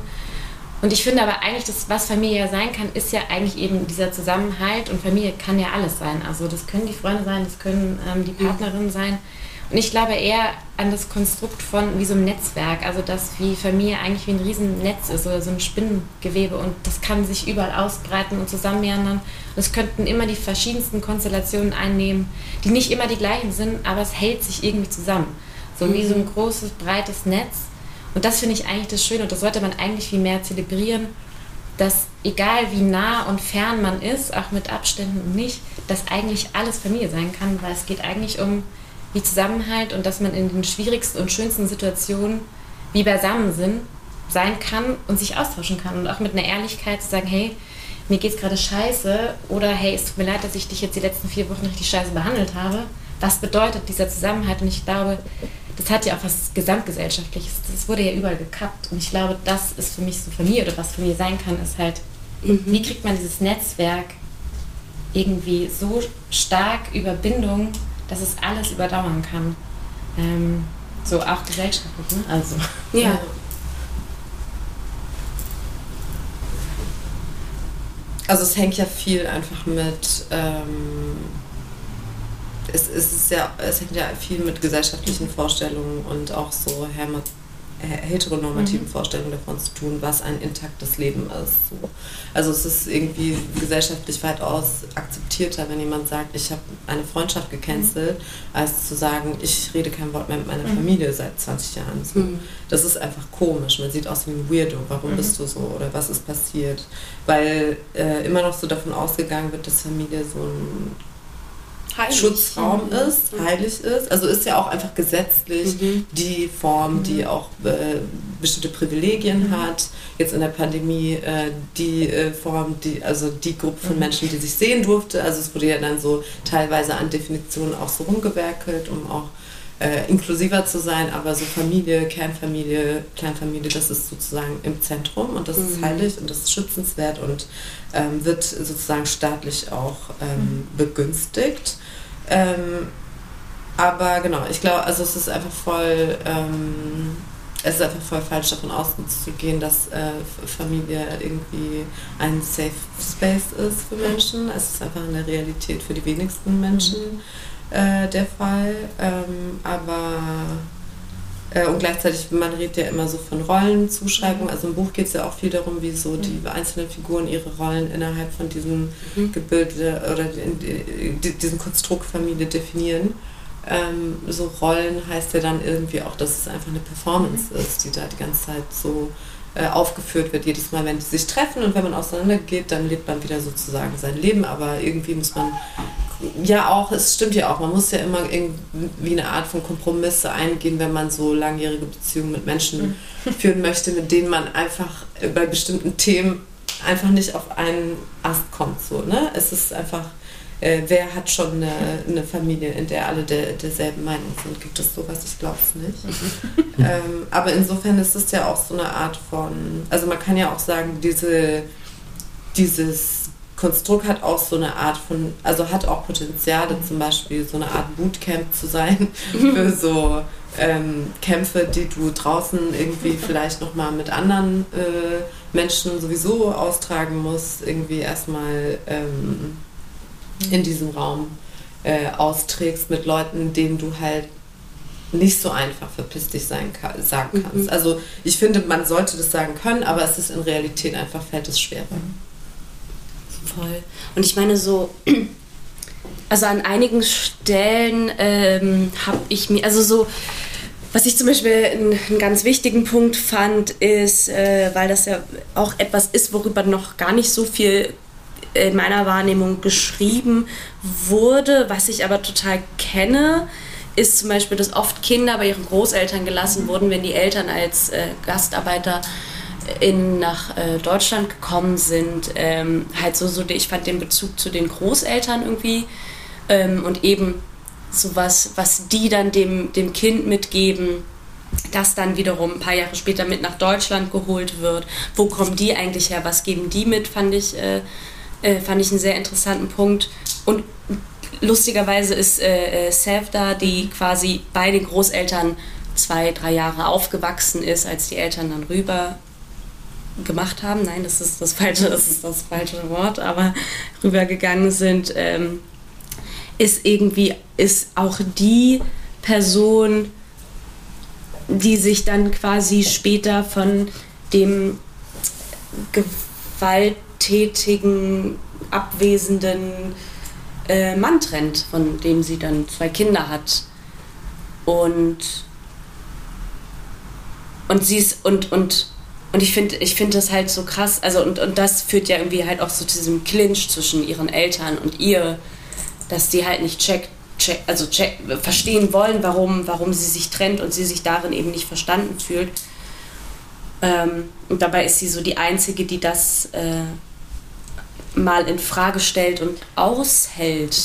Und ich finde aber eigentlich, das, was Familie ja sein kann, ist ja eigentlich eben dieser Zusammenhalt und Familie kann ja alles sein. Also das können die Freunde sein, das können ähm, die Partnerinnen sein. Und ich glaube eher an das Konstrukt von wie so einem Netzwerk, also dass wie Familie eigentlich wie ein Riesennetz ist oder so ein Spinnengewebe und das kann sich überall ausbreiten und zusammenmeandern. Und es könnten immer die verschiedensten Konstellationen einnehmen, die nicht immer die gleichen sind, aber es hält sich irgendwie zusammen. So mhm. wie so ein großes, breites Netz und das finde ich eigentlich das Schöne und das sollte man eigentlich viel mehr zelebrieren, dass egal wie nah und fern man ist, auch mit Abständen und nicht, dass eigentlich alles Familie sein kann, weil es geht eigentlich um die Zusammenhalt und dass man in den schwierigsten und schönsten Situationen wie beisammen sind, sein kann und sich austauschen kann und auch mit einer Ehrlichkeit zu sagen, hey, mir geht's gerade scheiße oder hey, es tut mir leid, dass ich dich jetzt die letzten vier Wochen richtig scheiße behandelt habe. Was bedeutet dieser Zusammenhalt? Und ich glaube, das hat ja auch was Gesamtgesellschaftliches. Das wurde ja überall gekappt. Und ich glaube, das ist für mich so Familie oder was Familie sein kann, ist halt, mhm. wie kriegt man dieses Netzwerk irgendwie so stark über Bindung, dass es alles überdauern kann. Ähm, so auch gesellschaftlich, ne? Also. Ja. Also es hängt ja viel einfach mit ähm, es, es, ist ja, es hängt ja viel mit gesellschaftlichen Vorstellungen und auch so heteronormativen mhm. Vorstellungen davon zu tun, was ein intaktes Leben ist. So. Also es ist irgendwie gesellschaftlich weitaus akzeptierter, wenn jemand sagt, ich habe eine Freundschaft gecancelt, mhm. als zu sagen, ich rede kein Wort mehr mit meiner mhm. Familie seit 20 Jahren. So. Mhm. Das ist einfach komisch. Man sieht aus wie ein Weirdo. Warum mhm. bist du so? Oder was ist passiert? Weil äh, immer noch so davon ausgegangen wird, dass Familie so ein heilig. Schutzraum mhm. ist, heilig ist. Also ist ja auch einfach gesetzlich mhm. die Form, die mhm. auch äh, bestimmte Privilegien mhm. hat. Jetzt in der Pandemie äh, die äh, Form, die, also die Gruppe von mhm. Menschen, die sich sehen durfte. Also es wurde ja dann so teilweise an Definitionen auch so rumgewerkelt, um auch äh, inklusiver zu sein, aber so Familie, Kernfamilie, Kleinfamilie, das ist sozusagen im Zentrum und das ist heilig und das ist schützenswert und ähm, wird sozusagen staatlich auch ähm, begünstigt. Ähm, aber genau, ich glaube, also es ist einfach voll, ähm, es ist einfach voll falsch davon auszugehen, dass äh, Familie irgendwie ein Safe Space ist für Menschen. Es ist einfach in der Realität für die wenigsten Menschen äh, der Fall. Ähm, aber äh, und gleichzeitig, man redet ja immer so von Rollenzuschreibung. Also im Buch geht es ja auch viel darum, wie so die mhm. einzelnen Figuren ihre Rollen innerhalb von diesem mhm. Gebilde oder in, in, diesem Konstrukt Familie definieren. Ähm, so Rollen heißt ja dann irgendwie auch, dass es einfach eine Performance ist, die da die ganze Zeit so äh, aufgeführt wird, jedes Mal, wenn die sich treffen und wenn man auseinandergeht, dann lebt man wieder sozusagen sein Leben, aber irgendwie muss man ja auch, es stimmt ja auch, man muss ja immer irgendwie eine Art von Kompromisse eingehen, wenn man so langjährige Beziehungen mit Menschen mhm. <laughs> führen möchte, mit denen man einfach bei bestimmten Themen einfach nicht auf einen Ast kommt. So, ne? Es ist einfach, äh, wer hat schon eine, eine, Familie, in der alle der, derselben Meinung sind? Gibt es sowas? Ich glaube es nicht. ähm, aber insofern ist es ja auch so eine Art von, also man kann ja auch sagen, diese, dieses Konstrukt hat auch so eine Art von, also hat auch Potenziale, zum Beispiel so eine Art Bootcamp zu sein <laughs> für so ähm, Kämpfe, die du draußen irgendwie vielleicht nochmal mit anderen äh, Menschen sowieso austragen musst, irgendwie erstmal ähm, in diesem Raum äh, austrägst mit Leuten, denen du halt nicht so einfach verpiss dich sein kann, sagen kannst. Mhm. Also ich finde, man sollte das sagen können, aber es ist in Realität einfach, fällt es schwerer. Mhm. Voll. Und ich meine so, <clears throat> also an einigen Stellen ähm, habe ich mir, also so, was ich zum Beispiel einen, einen ganz wichtigen Punkt fand, ist, äh, weil das ja auch etwas ist, worüber noch gar nicht so viel in meiner Wahrnehmung geschrieben wurde, was ich aber total kenne, ist zum Beispiel, dass oft Kinder bei ihren Großeltern gelassen wurden, wenn die Eltern als äh, Gastarbeiter in, nach äh, Deutschland gekommen sind, ähm, halt so, so, ich fand den Bezug zu den Großeltern irgendwie ähm, und eben sowas, was die dann dem, dem Kind mitgeben, das dann wiederum ein paar Jahre später mit nach Deutschland geholt wird. Wo kommen die eigentlich her? Was geben die mit? Fand ich, äh, äh, fand ich einen sehr interessanten Punkt. Und lustigerweise ist äh, äh Sev da, die quasi bei den Großeltern zwei, drei Jahre aufgewachsen ist, als die Eltern dann rüber gemacht haben, nein, das ist das falsche, das ist das falsche Wort, aber rübergegangen sind, ähm, ist irgendwie, ist auch die Person, die sich dann quasi später von dem gewalttätigen, abwesenden äh, Mann trennt, von dem sie dann zwei Kinder hat. Und und sie ist und und und ich finde ich find das halt so krass. Also, und, und das führt ja irgendwie halt auch zu diesem Clinch zwischen ihren Eltern und ihr, dass die halt nicht check, check, also check, verstehen wollen, warum, warum sie sich trennt und sie sich darin eben nicht verstanden fühlt. Ähm, und dabei ist sie so die Einzige, die das äh, mal in Frage stellt und aushält.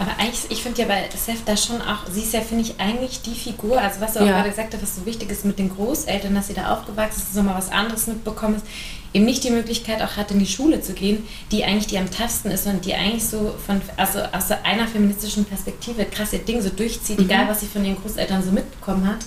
Aber eigentlich, ich finde ja bei Seth da schon auch, sie ist ja, finde ich, eigentlich die Figur, also was du auch ja. gerade gesagt hast, was so wichtig ist mit den Großeltern, dass sie da aufgewachsen ist, so mal was anderes mitbekommen ist, eben nicht die Möglichkeit auch hat, in die Schule zu gehen, die eigentlich die am toughsten ist und die eigentlich so von, also aus einer feministischen Perspektive krass ihr Ding so durchzieht, mhm. egal was sie von ihren Großeltern so mitbekommen hat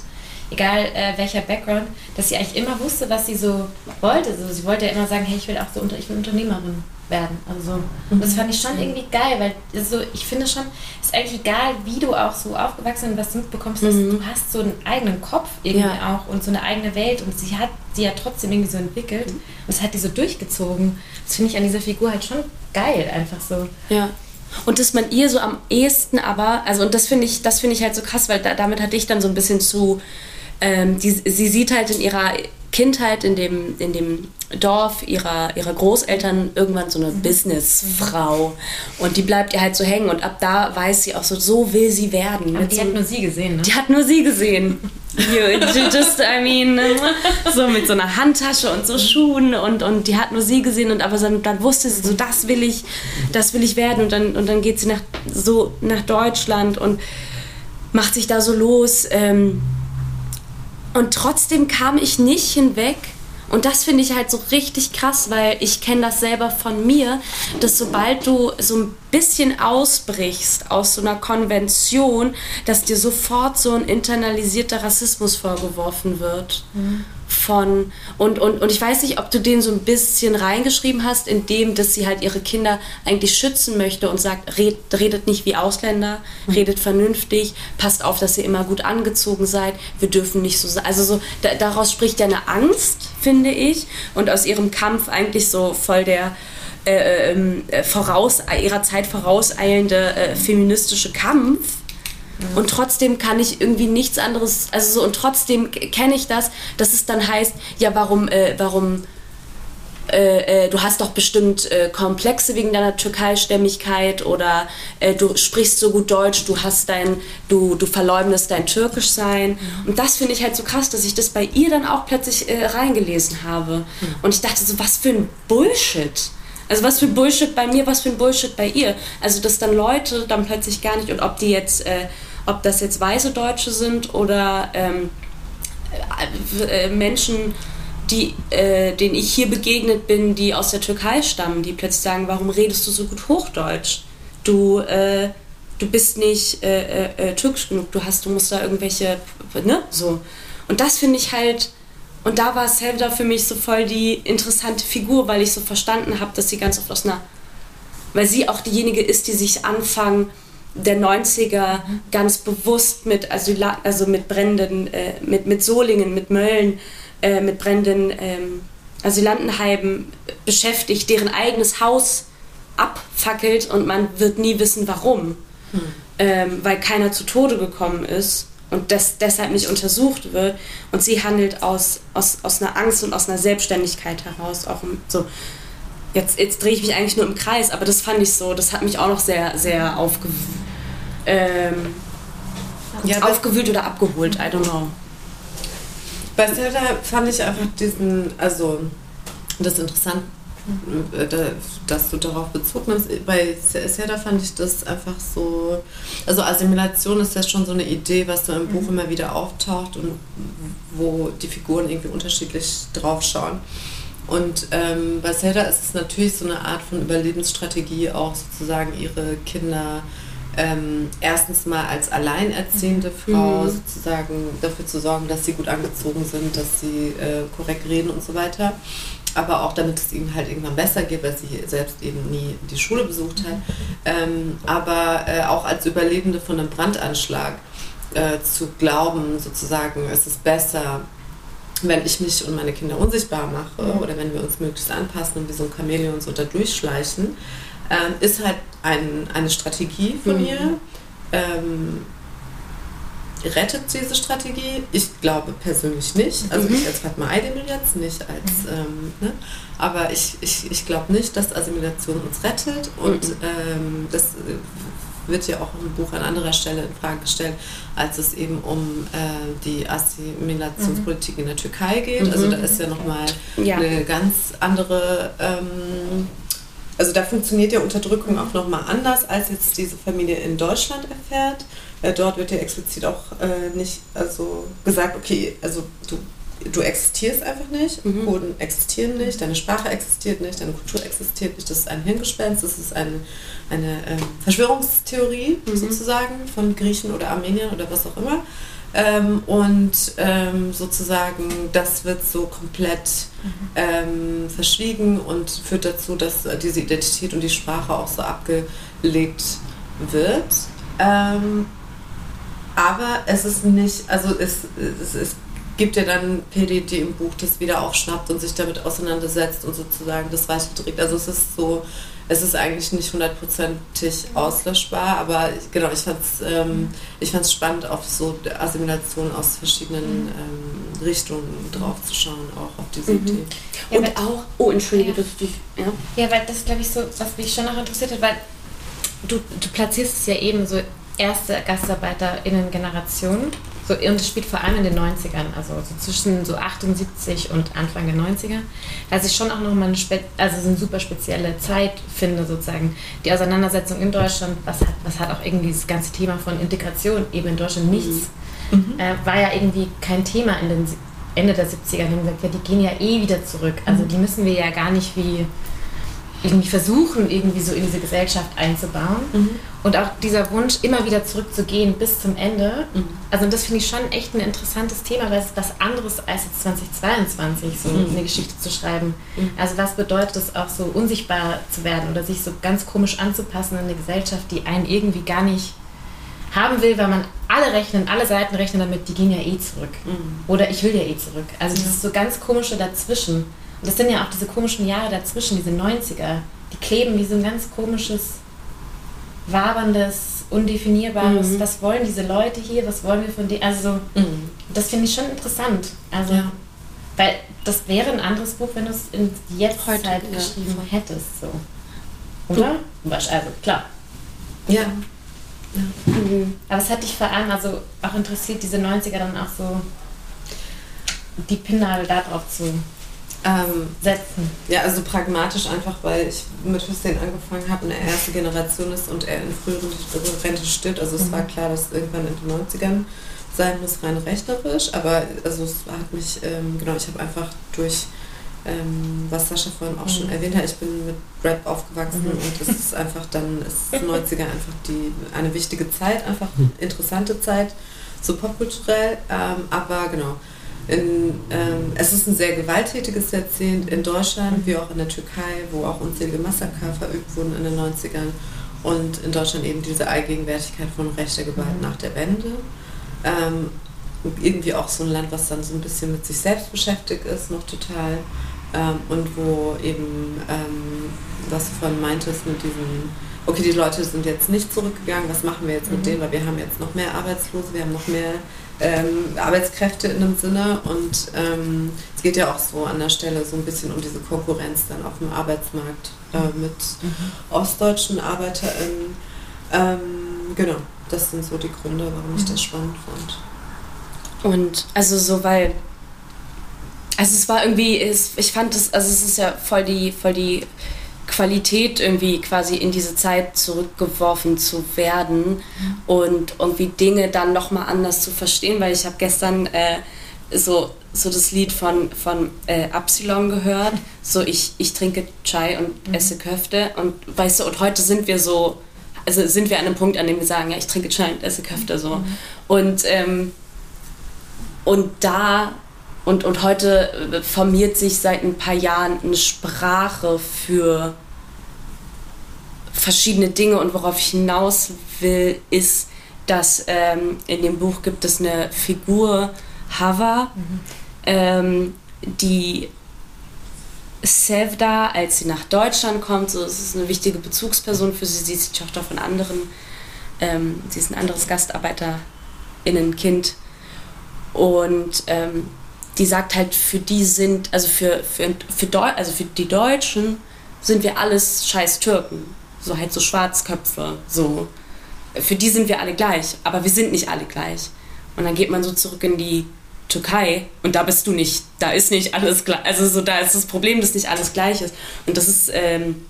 egal äh, welcher Background, dass sie eigentlich immer wusste, was sie so wollte. Also sie wollte ja immer sagen, hey, ich will auch so unter, ich will Unternehmerin werden. Also und das fand ich schon irgendwie geil, weil so, ich finde schon, es ist eigentlich egal, wie du auch so aufgewachsen bist, was du mitbekommst, Mhm. du hast so einen eigenen Kopf irgendwie Ja. auch und so eine eigene Welt und sie hat sie ja trotzdem irgendwie so entwickelt und das hat die so durchgezogen. Das finde ich an dieser Figur halt schon geil, einfach so. Ja. Und dass man ihr so am ehesten aber, also und das finde ich, das finde ich halt so krass, weil da, damit hatte ich dann so ein bisschen zu, ähm, die, sie sieht halt in ihrer Kindheit in dem, in dem Dorf ihrer, ihrer Großeltern irgendwann so eine Businessfrau und die bleibt ihr halt so hängen und ab da weiß sie auch so, so will sie werden. Aber die so, hat nur sie gesehen, ne? die hat nur sie gesehen. You, you just, I mean, so mit so einer Handtasche und so Schuhen und, und die hat nur sie gesehen und aber dann, dann wusste sie so, das will ich, das will ich werden und dann, und dann geht sie nach, so nach Deutschland und macht sich da so los. Ähm, und trotzdem kam ich nicht hinweg. Und das finde ich halt so richtig krass, weil ich kenne das selber von mir, dass sobald du so ein bisschen ausbrichst aus so einer Konvention, dass dir sofort so ein internalisierter Rassismus vorgeworfen wird. Von und, und, und ich weiß nicht, ob du den so ein bisschen reingeschrieben hast, indem dass sie halt ihre Kinder eigentlich schützen möchte und sagt, red, redet nicht wie Ausländer, redet vernünftig, passt auf, dass ihr immer gut angezogen seid, wir dürfen nicht so sein. Also so, da, daraus spricht ja eine Angst, finde ich, und aus ihrem Kampf eigentlich so voll der äh, ähm, äh, voraus, ihrer Zeit vorauseilende äh, feministische Kampf. Und trotzdem kann ich irgendwie nichts anderes, also so, und trotzdem kenne ich das, dass es dann heißt, ja, warum, äh, warum, äh, äh, du hast doch bestimmt äh, Komplexe wegen deiner Türkeistämmigkeit oder äh, du sprichst so gut Deutsch, du hast dein, du, du verleugnest dein Türkischsein. Und das finde ich halt so krass, dass ich das bei ihr dann auch plötzlich äh, reingelesen habe. Und ich dachte so, was für ein Bullshit. Also was für ein Bullshit bei mir, was für ein Bullshit bei ihr. Also dass dann Leute dann plötzlich gar nicht, und ob die jetzt, äh, ob das jetzt weiße Deutsche sind oder ähm, äh, äh, Menschen, die, äh, denen ich hier begegnet bin, die aus der Türkei stammen, die plötzlich sagen, warum redest du so gut Hochdeutsch? Du, äh, du bist nicht äh, äh, äh, türkisch genug, du hast, du musst da irgendwelche, ne, so. Und das finde ich halt, und da war Selda für mich so voll die interessante Figur, weil ich so verstanden habe, dass sie ganz oft aus einer, weil sie auch diejenige ist, die sich Anfang der 90er ganz bewusst mit Asyla also mit brennenden, äh, mit, mit Solingen, mit Mölln, äh, mit brennenden ähm, Asylantenheimen beschäftigt, deren eigenes Haus abfackelt und man wird nie wissen, warum. Ähm, weil keiner zu Tode gekommen ist und das deshalb nicht untersucht wird. Und sie handelt aus, aus, aus einer Angst und aus einer Selbstständigkeit heraus. Auch so. Jetzt, jetzt drehe ich mich eigentlich nur im Kreis, aber das fand ich so, das hat mich auch noch sehr, sehr aufgewühlt. Ähm, Ja, aufgewühlt oder abgeholt, I don't know. Bei Zelda fand ich einfach diesen, also das interessant, äh, da- dass du darauf Bezug nimmst. Bei Zelda fand ich das einfach so, also Assimilation ist ja schon so eine Idee, was so im Buch immer wieder auftaucht und wo die Figuren irgendwie unterschiedlich drauf schauen. Und ähm, bei Zelda ist es natürlich so eine Art von Überlebensstrategie, auch sozusagen ihre Kinder ähm, erstens mal als alleinerziehende Frau Mhm. sozusagen dafür zu sorgen, dass sie gut angezogen sind, dass sie äh, korrekt reden und so weiter. Aber auch damit es ihnen halt irgendwann besser geht, weil sie selbst eben nie die Schule besucht hat. Ähm, aber äh, auch als Überlebende von einem Brandanschlag äh, zu glauben, sozusagen, es ist besser, wenn ich mich und meine Kinder unsichtbar mache oder wenn wir uns möglichst anpassen und wie so ein Chamäleon so da durchschleichen, ähm, ist halt ein, eine Strategie von Mhm. ihr. Ähm, rettet diese Strategie? Ich glaube persönlich nicht. Also Mhm. ich als Fatma Aydemir jetzt, nicht als, ähm, ne? aber ich, ich, ich glaube nicht, dass Assimilation uns rettet und Mhm. ähm, das äh, wird ja auch im Buch an anderer Stelle in Frage gestellt, als es eben um äh, die Assimilationspolitik in der Türkei geht. Also Mhm. da ist ja nochmal Ja. eine ganz andere, ähm, also da funktioniert ja Unterdrückung auch nochmal anders, als jetzt diese Familie in Deutschland erfährt. Äh, dort wird ja explizit auch äh, nicht also gesagt, okay, also du, du existierst einfach nicht, Mhm. Kurden existieren nicht, deine Sprache existiert nicht, deine Kultur existiert nicht, das ist ein Hirngespinst, das ist eine, eine ähm, Verschwörungstheorie Mhm. sozusagen von Griechen oder Armeniern oder was auch immer. Ähm, und ähm, sozusagen das wird so komplett ähm, verschwiegen und führt dazu, dass diese Identität und die Sprache auch so abgelegt wird. Ähm, aber es ist nicht, also es, es, es gibt ja dann die im Buch das wieder aufschnappt und sich damit auseinandersetzt und sozusagen das weiterträgt. Also es ist so, es ist eigentlich nicht hundertprozentig auslöschbar, aber ich, genau, ich fand es ähm, spannend, auf so Assimilation aus verschiedenen ähm, Richtungen draufzuschauen, auch auf diese mhm. Idee. Ja, und auch, oh, entschuldige, ja. dass ich, ja. Ja, weil das, glaube ich, so, was mich schon noch interessiert hat, weil du, du platzierst es ja eben so erste GastarbeiterInnen-Generation so, und es spielt vor allem in den 90ern, also so zwischen so 78 und Anfang der 90er. Was ich schon auch nochmal eine, Spe also so eine super spezielle Zeit finde, sozusagen. Die Auseinandersetzung in Deutschland, was hat, was hat auch irgendwie das ganze Thema von Integration eben in Deutschland mhm. nichts, mhm. äh, war ja irgendwie kein Thema in den Ende der 70er. Die haben gesagt, ja, die gehen ja eh wieder zurück. Also mhm. die müssen wir ja gar nicht wie irgendwie versuchen, irgendwie so in diese Gesellschaft einzubauen. Mhm. Und auch dieser Wunsch, immer wieder zurückzugehen bis zum Ende. Mhm. Also das finde ich schon echt ein interessantes Thema, weil es ist was anderes als jetzt 2022 so mhm. eine Geschichte zu schreiben. Mhm. Also was bedeutet es auch so unsichtbar zu werden oder sich so ganz komisch anzupassen in eine Gesellschaft, die einen irgendwie gar nicht haben will, weil man alle rechnen, alle Seiten rechnen damit, die gehen ja eh zurück. Mhm. Oder ich will ja eh zurück. Also das ist so ganz komische dazwischen. Und das sind ja auch diese komischen Jahre dazwischen, diese 90er. Die kleben wie so ein ganz komisches, waberndes, undefinierbares. Mhm. Was wollen diese Leute hier? Was wollen wir von denen? Also, mhm. das finde ich schon interessant. Also, ja. weil das wäre ein anderes Buch, wenn du es in jetzt Heute, halt ja. geschrieben hättest. So. Oder? Du. Also, klar. Ja. ja. Mhm. Aber es hat dich vor allem also auch interessiert, diese 90er dann auch so die Pinnadel darauf zu ähm, setzen. Ja, also pragmatisch einfach, weil ich mit Hussein angefangen habe und er erste Generation ist und er in früheren Rente stirbt. Also es mhm. war klar, dass irgendwann in den 90ern sein muss, rein rechnerisch. Aber also es hat mich, ähm, genau, ich habe einfach durch, ähm, was Sascha vorhin auch mhm. schon erwähnt hat, ich bin mit Rap aufgewachsen mhm. und es ist <laughs> einfach dann, ist 90er einfach die, eine wichtige Zeit, einfach mhm. interessante Zeit, so popkulturell. Ähm, aber genau, in, ähm, es ist ein sehr gewalttätiges Jahrzehnt in Deutschland, wie auch in der Türkei, wo auch unzählige Massaker verübt wurden in den 90ern. Und in Deutschland eben diese Allgegenwärtigkeit von rechter Gewalt nach der Wende. Ähm, irgendwie auch so ein Land, was dann so ein bisschen mit sich selbst beschäftigt ist, noch total. Ähm, und wo eben, ähm, was du vorhin meintest, mit diesem, okay, die Leute sind jetzt nicht zurückgegangen, was machen wir jetzt mit mhm. denen, weil wir haben jetzt noch mehr Arbeitslose, wir haben noch mehr ähm, Arbeitskräfte in dem Sinne und ähm, es geht ja auch so an der Stelle so ein bisschen um diese Konkurrenz dann auf dem Arbeitsmarkt äh, mit mhm. ostdeutschen ArbeiterInnen. Ähm, genau, das sind so die Gründe, warum ich das mhm. spannend fand. Und also so, weil also es war irgendwie, ich fand das, also es ist ja voll die, voll die Qualität irgendwie quasi in diese Zeit zurückgeworfen zu werden mhm. und irgendwie Dinge dann nochmal anders zu verstehen, weil ich habe gestern äh, so, so das Lied von, von äh, Absilon gehört, so ich, ich trinke Chai und mhm. esse Köfte und weißt du, und heute sind wir so, also sind wir an einem Punkt, an dem wir sagen, ja, ich trinke Chai und esse Köfte so. Mhm. Und, ähm, und da und, und heute äh, formiert sich seit ein paar Jahren eine Sprache für verschiedene Dinge. Und worauf ich hinaus will, ist, dass ähm, in dem Buch gibt es eine Figur, Hava, mhm. ähm, die Sevda, als sie nach Deutschland kommt, so, es ist eine wichtige Bezugsperson für sie. Sie ist die Tochter von anderen, ähm, sie ist ein anderes Gastarbeiter*innen-Kind. Und ähm, die sagt halt, für die sind, also für, für, für, Deu also für die Deutschen sind wir alles scheiß Türken. So halt so Schwarzköpfe, so. Für die sind wir alle gleich, aber wir sind nicht alle gleich. Und dann geht man so zurück in die Türkei und da bist du nicht, da ist nicht alles gleich. Also so, da ist das Problem, dass nicht alles gleich ist. Und das ist ähm,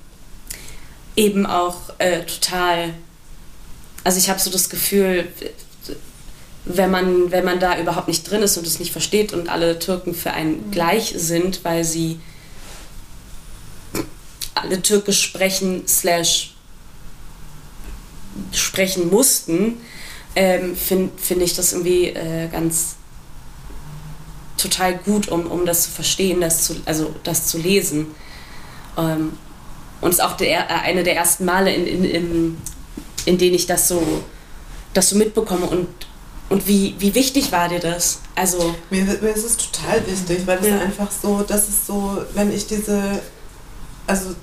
eben auch äh, total, also ich habe so das Gefühl, wenn man, wenn man da überhaupt nicht drin ist und es nicht versteht und alle Türken für einen mhm. gleich sind, weil sie alle Türkisch sprechen, slash sprechen mussten, ähm, finde find ich das irgendwie äh, ganz total gut, um, um das zu verstehen, das zu, also das zu lesen. Ähm, und es ist auch der, äh, eine der ersten Male, in, in, in, in denen ich das so, das so mitbekomme. Und, und wie, wie wichtig war dir das? Also mir, mir ist es total wichtig, weil es ja. einfach so, das ist so, wenn ich diese, also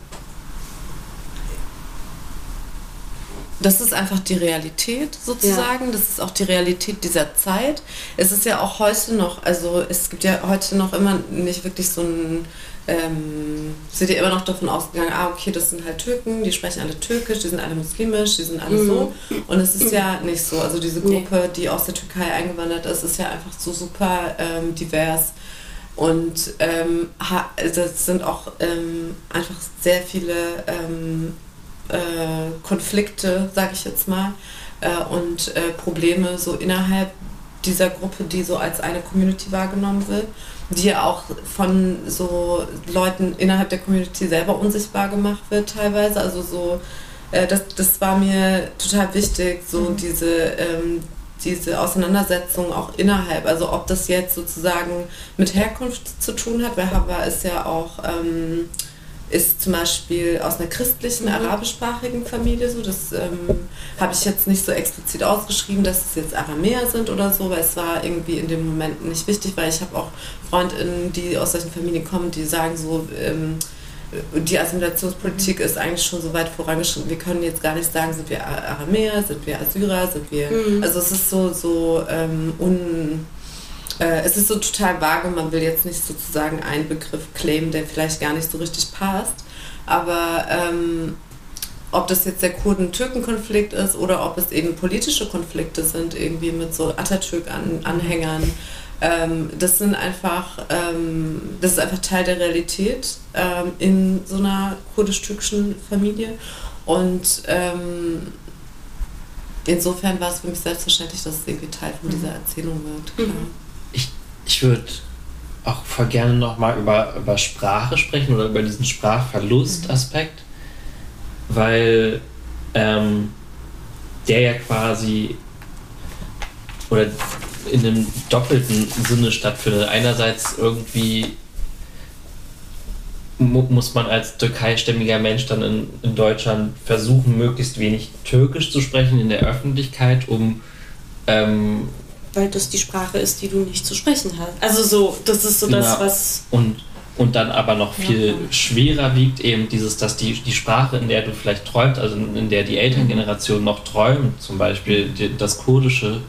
das ist einfach die Realität sozusagen. Ja. Das ist auch die Realität dieser Zeit. Es ist ja auch heute noch, also es gibt ja heute noch immer nicht wirklich so ein, ähm, sind ja immer noch davon ausgegangen, ah okay, das sind halt Türken, die sprechen alle Türkisch, die sind alle muslimisch, die sind alle mhm. so. Und es ist ja nicht so. Also diese Gruppe, nee. die aus der Türkei eingewandert ist, ist ja einfach so super ähm, divers. Und ähm, das sind auch ähm, einfach sehr viele ähm, äh, Konflikte, sage ich jetzt mal, äh, und äh, Probleme so innerhalb dieser Gruppe, die so als eine Community wahrgenommen wird, die ja auch von so Leuten innerhalb der Community selber unsichtbar gemacht wird teilweise. Also so, äh, das, das war mir total wichtig, so mhm. diese, ähm, diese Auseinandersetzung auch innerhalb. Also ob das jetzt sozusagen mit Herkunft zu tun hat, weil Hava ist ja auch... Ähm, ist zum Beispiel aus einer christlichen, mhm. arabischsprachigen Familie so. Das ähm, habe ich jetzt nicht so explizit ausgeschrieben, dass es jetzt Aramäer sind oder so, weil es war irgendwie in dem Moment nicht wichtig, weil ich habe auch Freundinnen, die aus solchen Familien kommen, die sagen so, ähm, die Assimilationspolitik ist eigentlich schon so weit vorangeschritten. Wir können jetzt gar nicht sagen, sind wir Aramäer, sind wir Assyrer, sind wir. Mhm. Also es ist so, so ähm, un äh, es ist so total vage, man will jetzt nicht sozusagen einen Begriff claimen, der vielleicht gar nicht so richtig passt. Aber ähm, ob das jetzt der Kurden-Türken-Konflikt ist oder ob es eben politische Konflikte sind, irgendwie mit so Atatürk-Anhängern, ähm, das sind einfach, ähm, das ist einfach Teil der Realität ähm, in so einer kurdisch-türkischen Familie. Und ähm, insofern war es für mich selbstverständlich, dass es irgendwie Teil von dieser Erzählung wird. Mhm ich würde auch voll gerne nochmal über, über Sprache sprechen oder über diesen Sprachverlust-Aspekt, weil ähm, der ja quasi oder in einem doppelten Sinne stattfindet. Einerseits irgendwie muss man als türkeistämmiger Mensch dann in, in Deutschland versuchen, möglichst wenig Türkisch zu sprechen in der Öffentlichkeit, um ähm, weil das die Sprache ist, die du nicht zu sprechen hast. Also so, das ist so das, ja. was. Und, und dann aber noch viel ja. schwerer wiegt eben dieses, dass die, die Sprache, in der du vielleicht träumst, also in der die Elterngeneration noch träumt, zum Beispiel die, das Kurdische,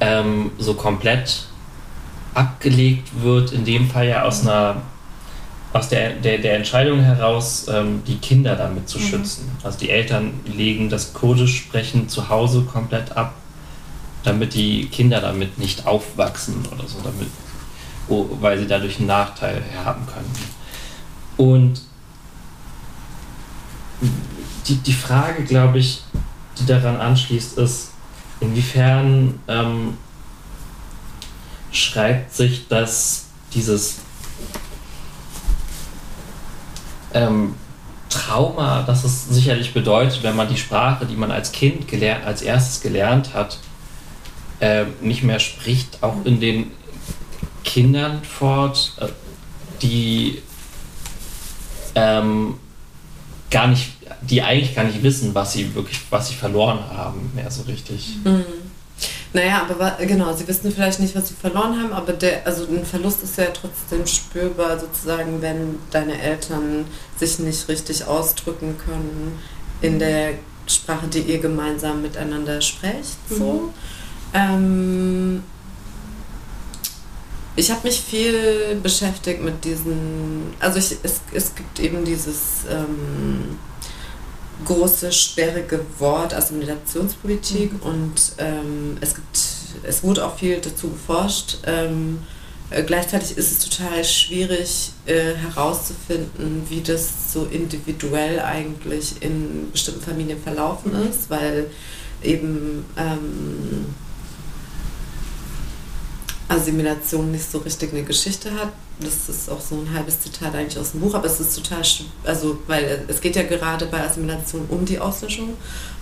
ähm, so komplett abgelegt wird, in dem Fall ja aus einer aus der, der, der Entscheidung heraus, ähm, die Kinder damit zu mhm. schützen. Also die Eltern legen das Kurdisch sprechen zu Hause komplett ab damit die Kinder damit nicht aufwachsen oder so, damit, weil sie dadurch einen Nachteil haben können. Und die, die Frage, glaube ich, die daran anschließt, ist, inwiefern ähm, schreibt sich das dieses ähm, Trauma, das es sicherlich bedeutet, wenn man die Sprache, die man als Kind gelernt, als erstes gelernt hat, äh, nicht mehr spricht, auch in den Kindern fort, äh, die ähm, gar nicht, die eigentlich gar nicht wissen, was sie wirklich, was sie verloren haben, mehr so richtig. Mhm. Naja, aber genau, sie wissen vielleicht nicht, was sie verloren haben, aber der, also ein Verlust ist ja trotzdem spürbar, sozusagen, wenn deine Eltern sich nicht richtig ausdrücken können in der Sprache, die ihr gemeinsam miteinander sprecht. So. Mhm. Ähm, ich habe mich viel beschäftigt mit diesen, also ich, es, es gibt eben dieses ähm, große, sperrige Wort Assimilationspolitik mhm. und ähm, es gibt, es wurde auch viel dazu geforscht. Ähm, äh, gleichzeitig ist es total schwierig äh, herauszufinden, wie das so individuell eigentlich in bestimmten Familien verlaufen mhm. ist, weil eben ähm, Assimilation nicht so richtig eine Geschichte hat. Das ist auch so ein halbes Zitat eigentlich aus dem Buch, aber es ist total, also weil es geht ja gerade bei Assimilation um die Auslöschung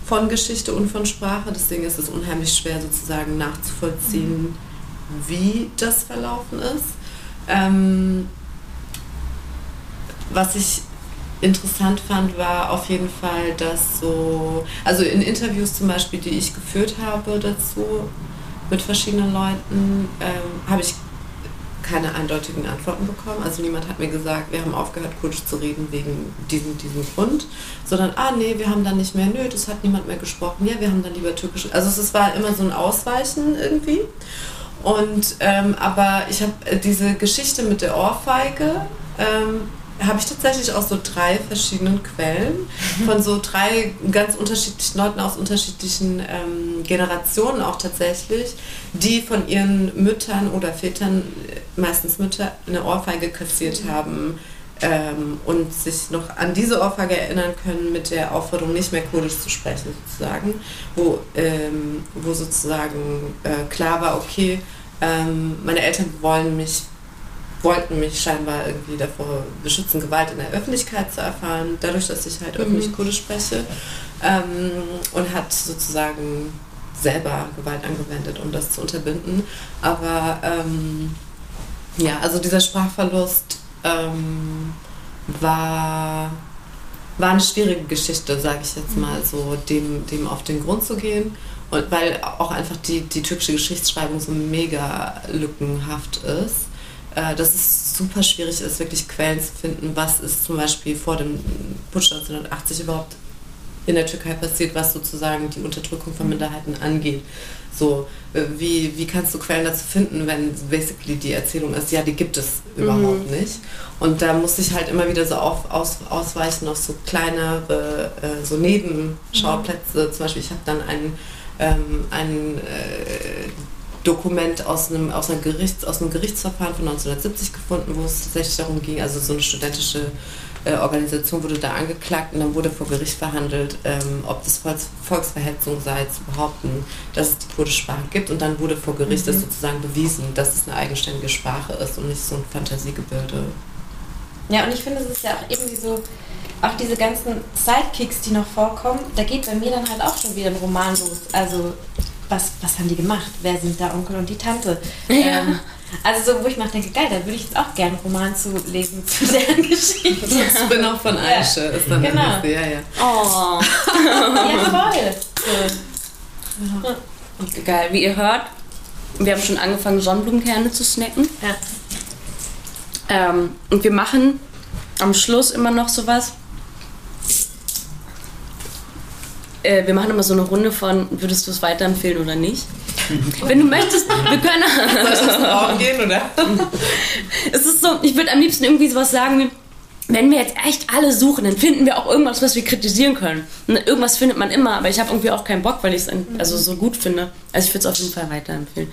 von Geschichte und von Sprache, deswegen ist es unheimlich schwer sozusagen nachzuvollziehen, wie das verlaufen ist. Ähm, was ich interessant fand, war auf jeden Fall, dass so, also in Interviews zum Beispiel, die ich geführt habe dazu mit verschiedenen Leuten, ähm, habe ich keine eindeutigen Antworten bekommen. Also niemand hat mir gesagt, wir haben aufgehört, Kurdisch zu reden wegen diesem, diesem Grund, sondern, ah nee, wir haben dann nicht mehr, nö, das hat niemand mehr gesprochen, ja, wir haben dann lieber Türkisch. Also es war immer so ein Ausweichen irgendwie. Und ähm, aber ich habe äh, diese Geschichte mit der Ohrfeige ähm, habe ich tatsächlich aus so drei verschiedenen Quellen von so drei ganz unterschiedlichen Leuten aus unterschiedlichen ähm, Generationen auch tatsächlich, die von ihren Müttern oder Vätern, äh, meistens Mütter, eine Ohrfeige kassiert haben ähm, und sich noch an diese Ohrfeige erinnern können mit der Aufforderung, nicht mehr Kurdisch zu sprechen sozusagen, wo, ähm, wo sozusagen äh, klar war, okay, ähm, meine Eltern wollen mich wollten mich scheinbar irgendwie davor beschützen, Gewalt in der Öffentlichkeit zu erfahren, dadurch, dass ich halt mhm. öffentlich Kurdisch spreche. Ähm, und hat sozusagen selber Gewalt angewendet, um das zu unterbinden. Aber ähm, ja, also dieser Sprachverlust ähm, war, war eine schwierige Geschichte, sage ich jetzt mal so, dem, dem auf den Grund zu gehen. Und weil auch einfach die, die türkische Geschichtsschreibung so mega lückenhaft ist äh, dass es super schwierig ist, wirklich Quellen zu finden, was ist zum Beispiel vor dem Putsch 1980 überhaupt in der Türkei passiert, was sozusagen die Unterdrückung von Minderheiten angeht. So, äh, wie, wie kannst du Quellen dazu finden, wenn basically die Erzählung ist, ja, die gibt es überhaupt mhm. nicht. Und da muss ich halt immer wieder so auf, aus, ausweichen auf so kleinere, äh, so Nebenschauplätze. Mhm. Zum Beispiel, ich habe dann einen, ähm, einen äh, Dokument aus einem, aus, einer Gerichts, aus einem Gerichtsverfahren von 1970 gefunden, wo es tatsächlich darum ging, also so eine studentische äh, Organisation wurde da angeklagt und dann wurde vor Gericht verhandelt, ähm, ob das Volks, Volksverhetzung sei, zu behaupten, dass es die kurdische Sprache gibt und dann wurde vor Gericht mhm. das sozusagen bewiesen, dass es eine eigenständige Sprache ist und nicht so ein Fantasiegebilde. Ja, und ich finde, es ist ja auch irgendwie so, auch diese ganzen Sidekicks, die noch vorkommen, da geht bei mir dann halt auch schon wieder ein Roman los. Also was, was haben die gemacht? Wer sind der Onkel und die Tante? <laughs> Ja. Ähm, also so, wo ich mir denke, geil, da würde ich jetzt auch gerne einen Roman zu lesen zu deren Geschichte. So ein Spin-off von Aische ja. ist dann genau. Nächste, ja, ja. Oh. ja, voll. So. Ja. Geil, wie ihr hört, wir haben schon angefangen, Sonnenblumenkerne zu snacken. Ja. Ähm, und wir machen am Schluss immer noch sowas äh, wir machen immer so eine Runde von, würdest du es weiterempfehlen oder nicht? Wenn du möchtest, wir können. <laughs> Soll ich Raum <laughs> gehen, oder? es ist so, ich würde am liebsten irgendwie sowas sagen wie, wenn wir jetzt echt alle suchen, dann finden wir auch irgendwas, was wir kritisieren können. Und irgendwas findet man immer, aber ich habe irgendwie auch keinen Bock, weil ich es also so gut finde. Also ich würde es auf jeden Fall weiterempfehlen.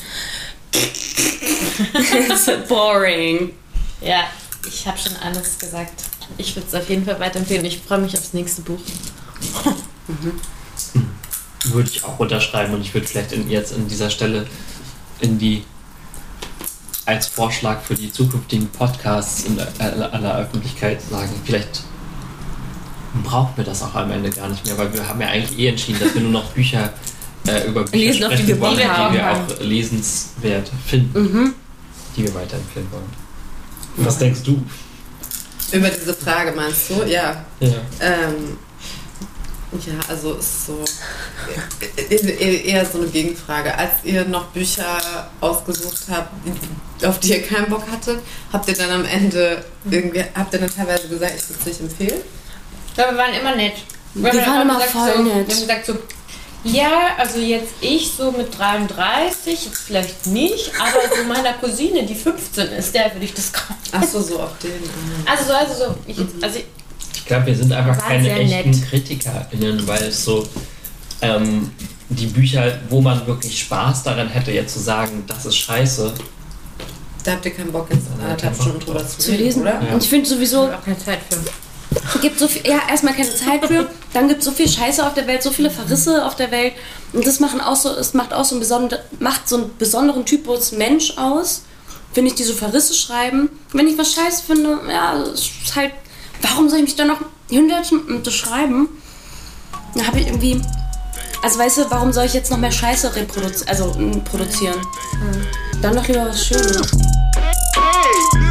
<laughs> It's boring. Ja, ich habe schon alles gesagt. Ich würde es auf jeden Fall weiterempfehlen. Ich freue mich aufs nächste Buch. mhm. Würde ich auch unterschreiben und ich würde vielleicht in, jetzt an dieser Stelle in die als Vorschlag für die zukünftigen Podcasts in aller Öffentlichkeit sagen, vielleicht brauchen wir das auch am Ende gar nicht mehr, weil wir haben ja eigentlich eh entschieden, dass wir nur noch Bücher äh, über Bücher Lesen, sprechen die wollen, die wir auch lesenswert finden, mhm. die wir weiterempfehlen wollen. Was denkst du? Über diese Frage meinst du? Ja. ja. Ähm, ja, also ist so eher so eine Gegenfrage. Als ihr noch Bücher ausgesucht habt, auf die ihr keinen Bock hattet, habt ihr dann am Ende irgendwie, habt ihr dann teilweise gesagt, ich würde es nicht empfehlen? Ich glaube, wir waren immer nett. Wir, wir waren immer voll so, nett. Wir haben gesagt so, ja, also jetzt ich so mit 33, jetzt vielleicht nicht, aber so meiner Cousine, die 15 ist, der würde ich das kaufen. Achso, so auf den. Also so, also so, ich, also ich glaube, wir sind einfach keine echten nett. KritikerInnen, weil es so ähm, die Bücher, wo man wirklich Spaß daran hätte, jetzt zu sagen, das ist scheiße. Da habt ihr keinen Bock, jetzt anderthalb Stunden drüber zu, zu lesen, oder? Ja. Und ich finde sowieso. Ich auch keine Zeit für. gibt so viel, ja, erstmal keine Zeit für, dann gibt es so viel Scheiße auf der Welt, so viele Verrisse auf der Welt. Und das machen auch so, es macht auch so einen besonderen, macht so einen besonderen Typus Mensch aus, finde ich, die so Verrisse schreiben. Wenn ich was scheiße finde, ja, es ist halt, warum soll ich mich dann noch hinsetzen und das schreiben? Da habe ich irgendwie, also weißt du, warum soll ich jetzt noch mehr Scheiße reproduzieren, also produzieren? Dann doch lieber was Schönes. Hey,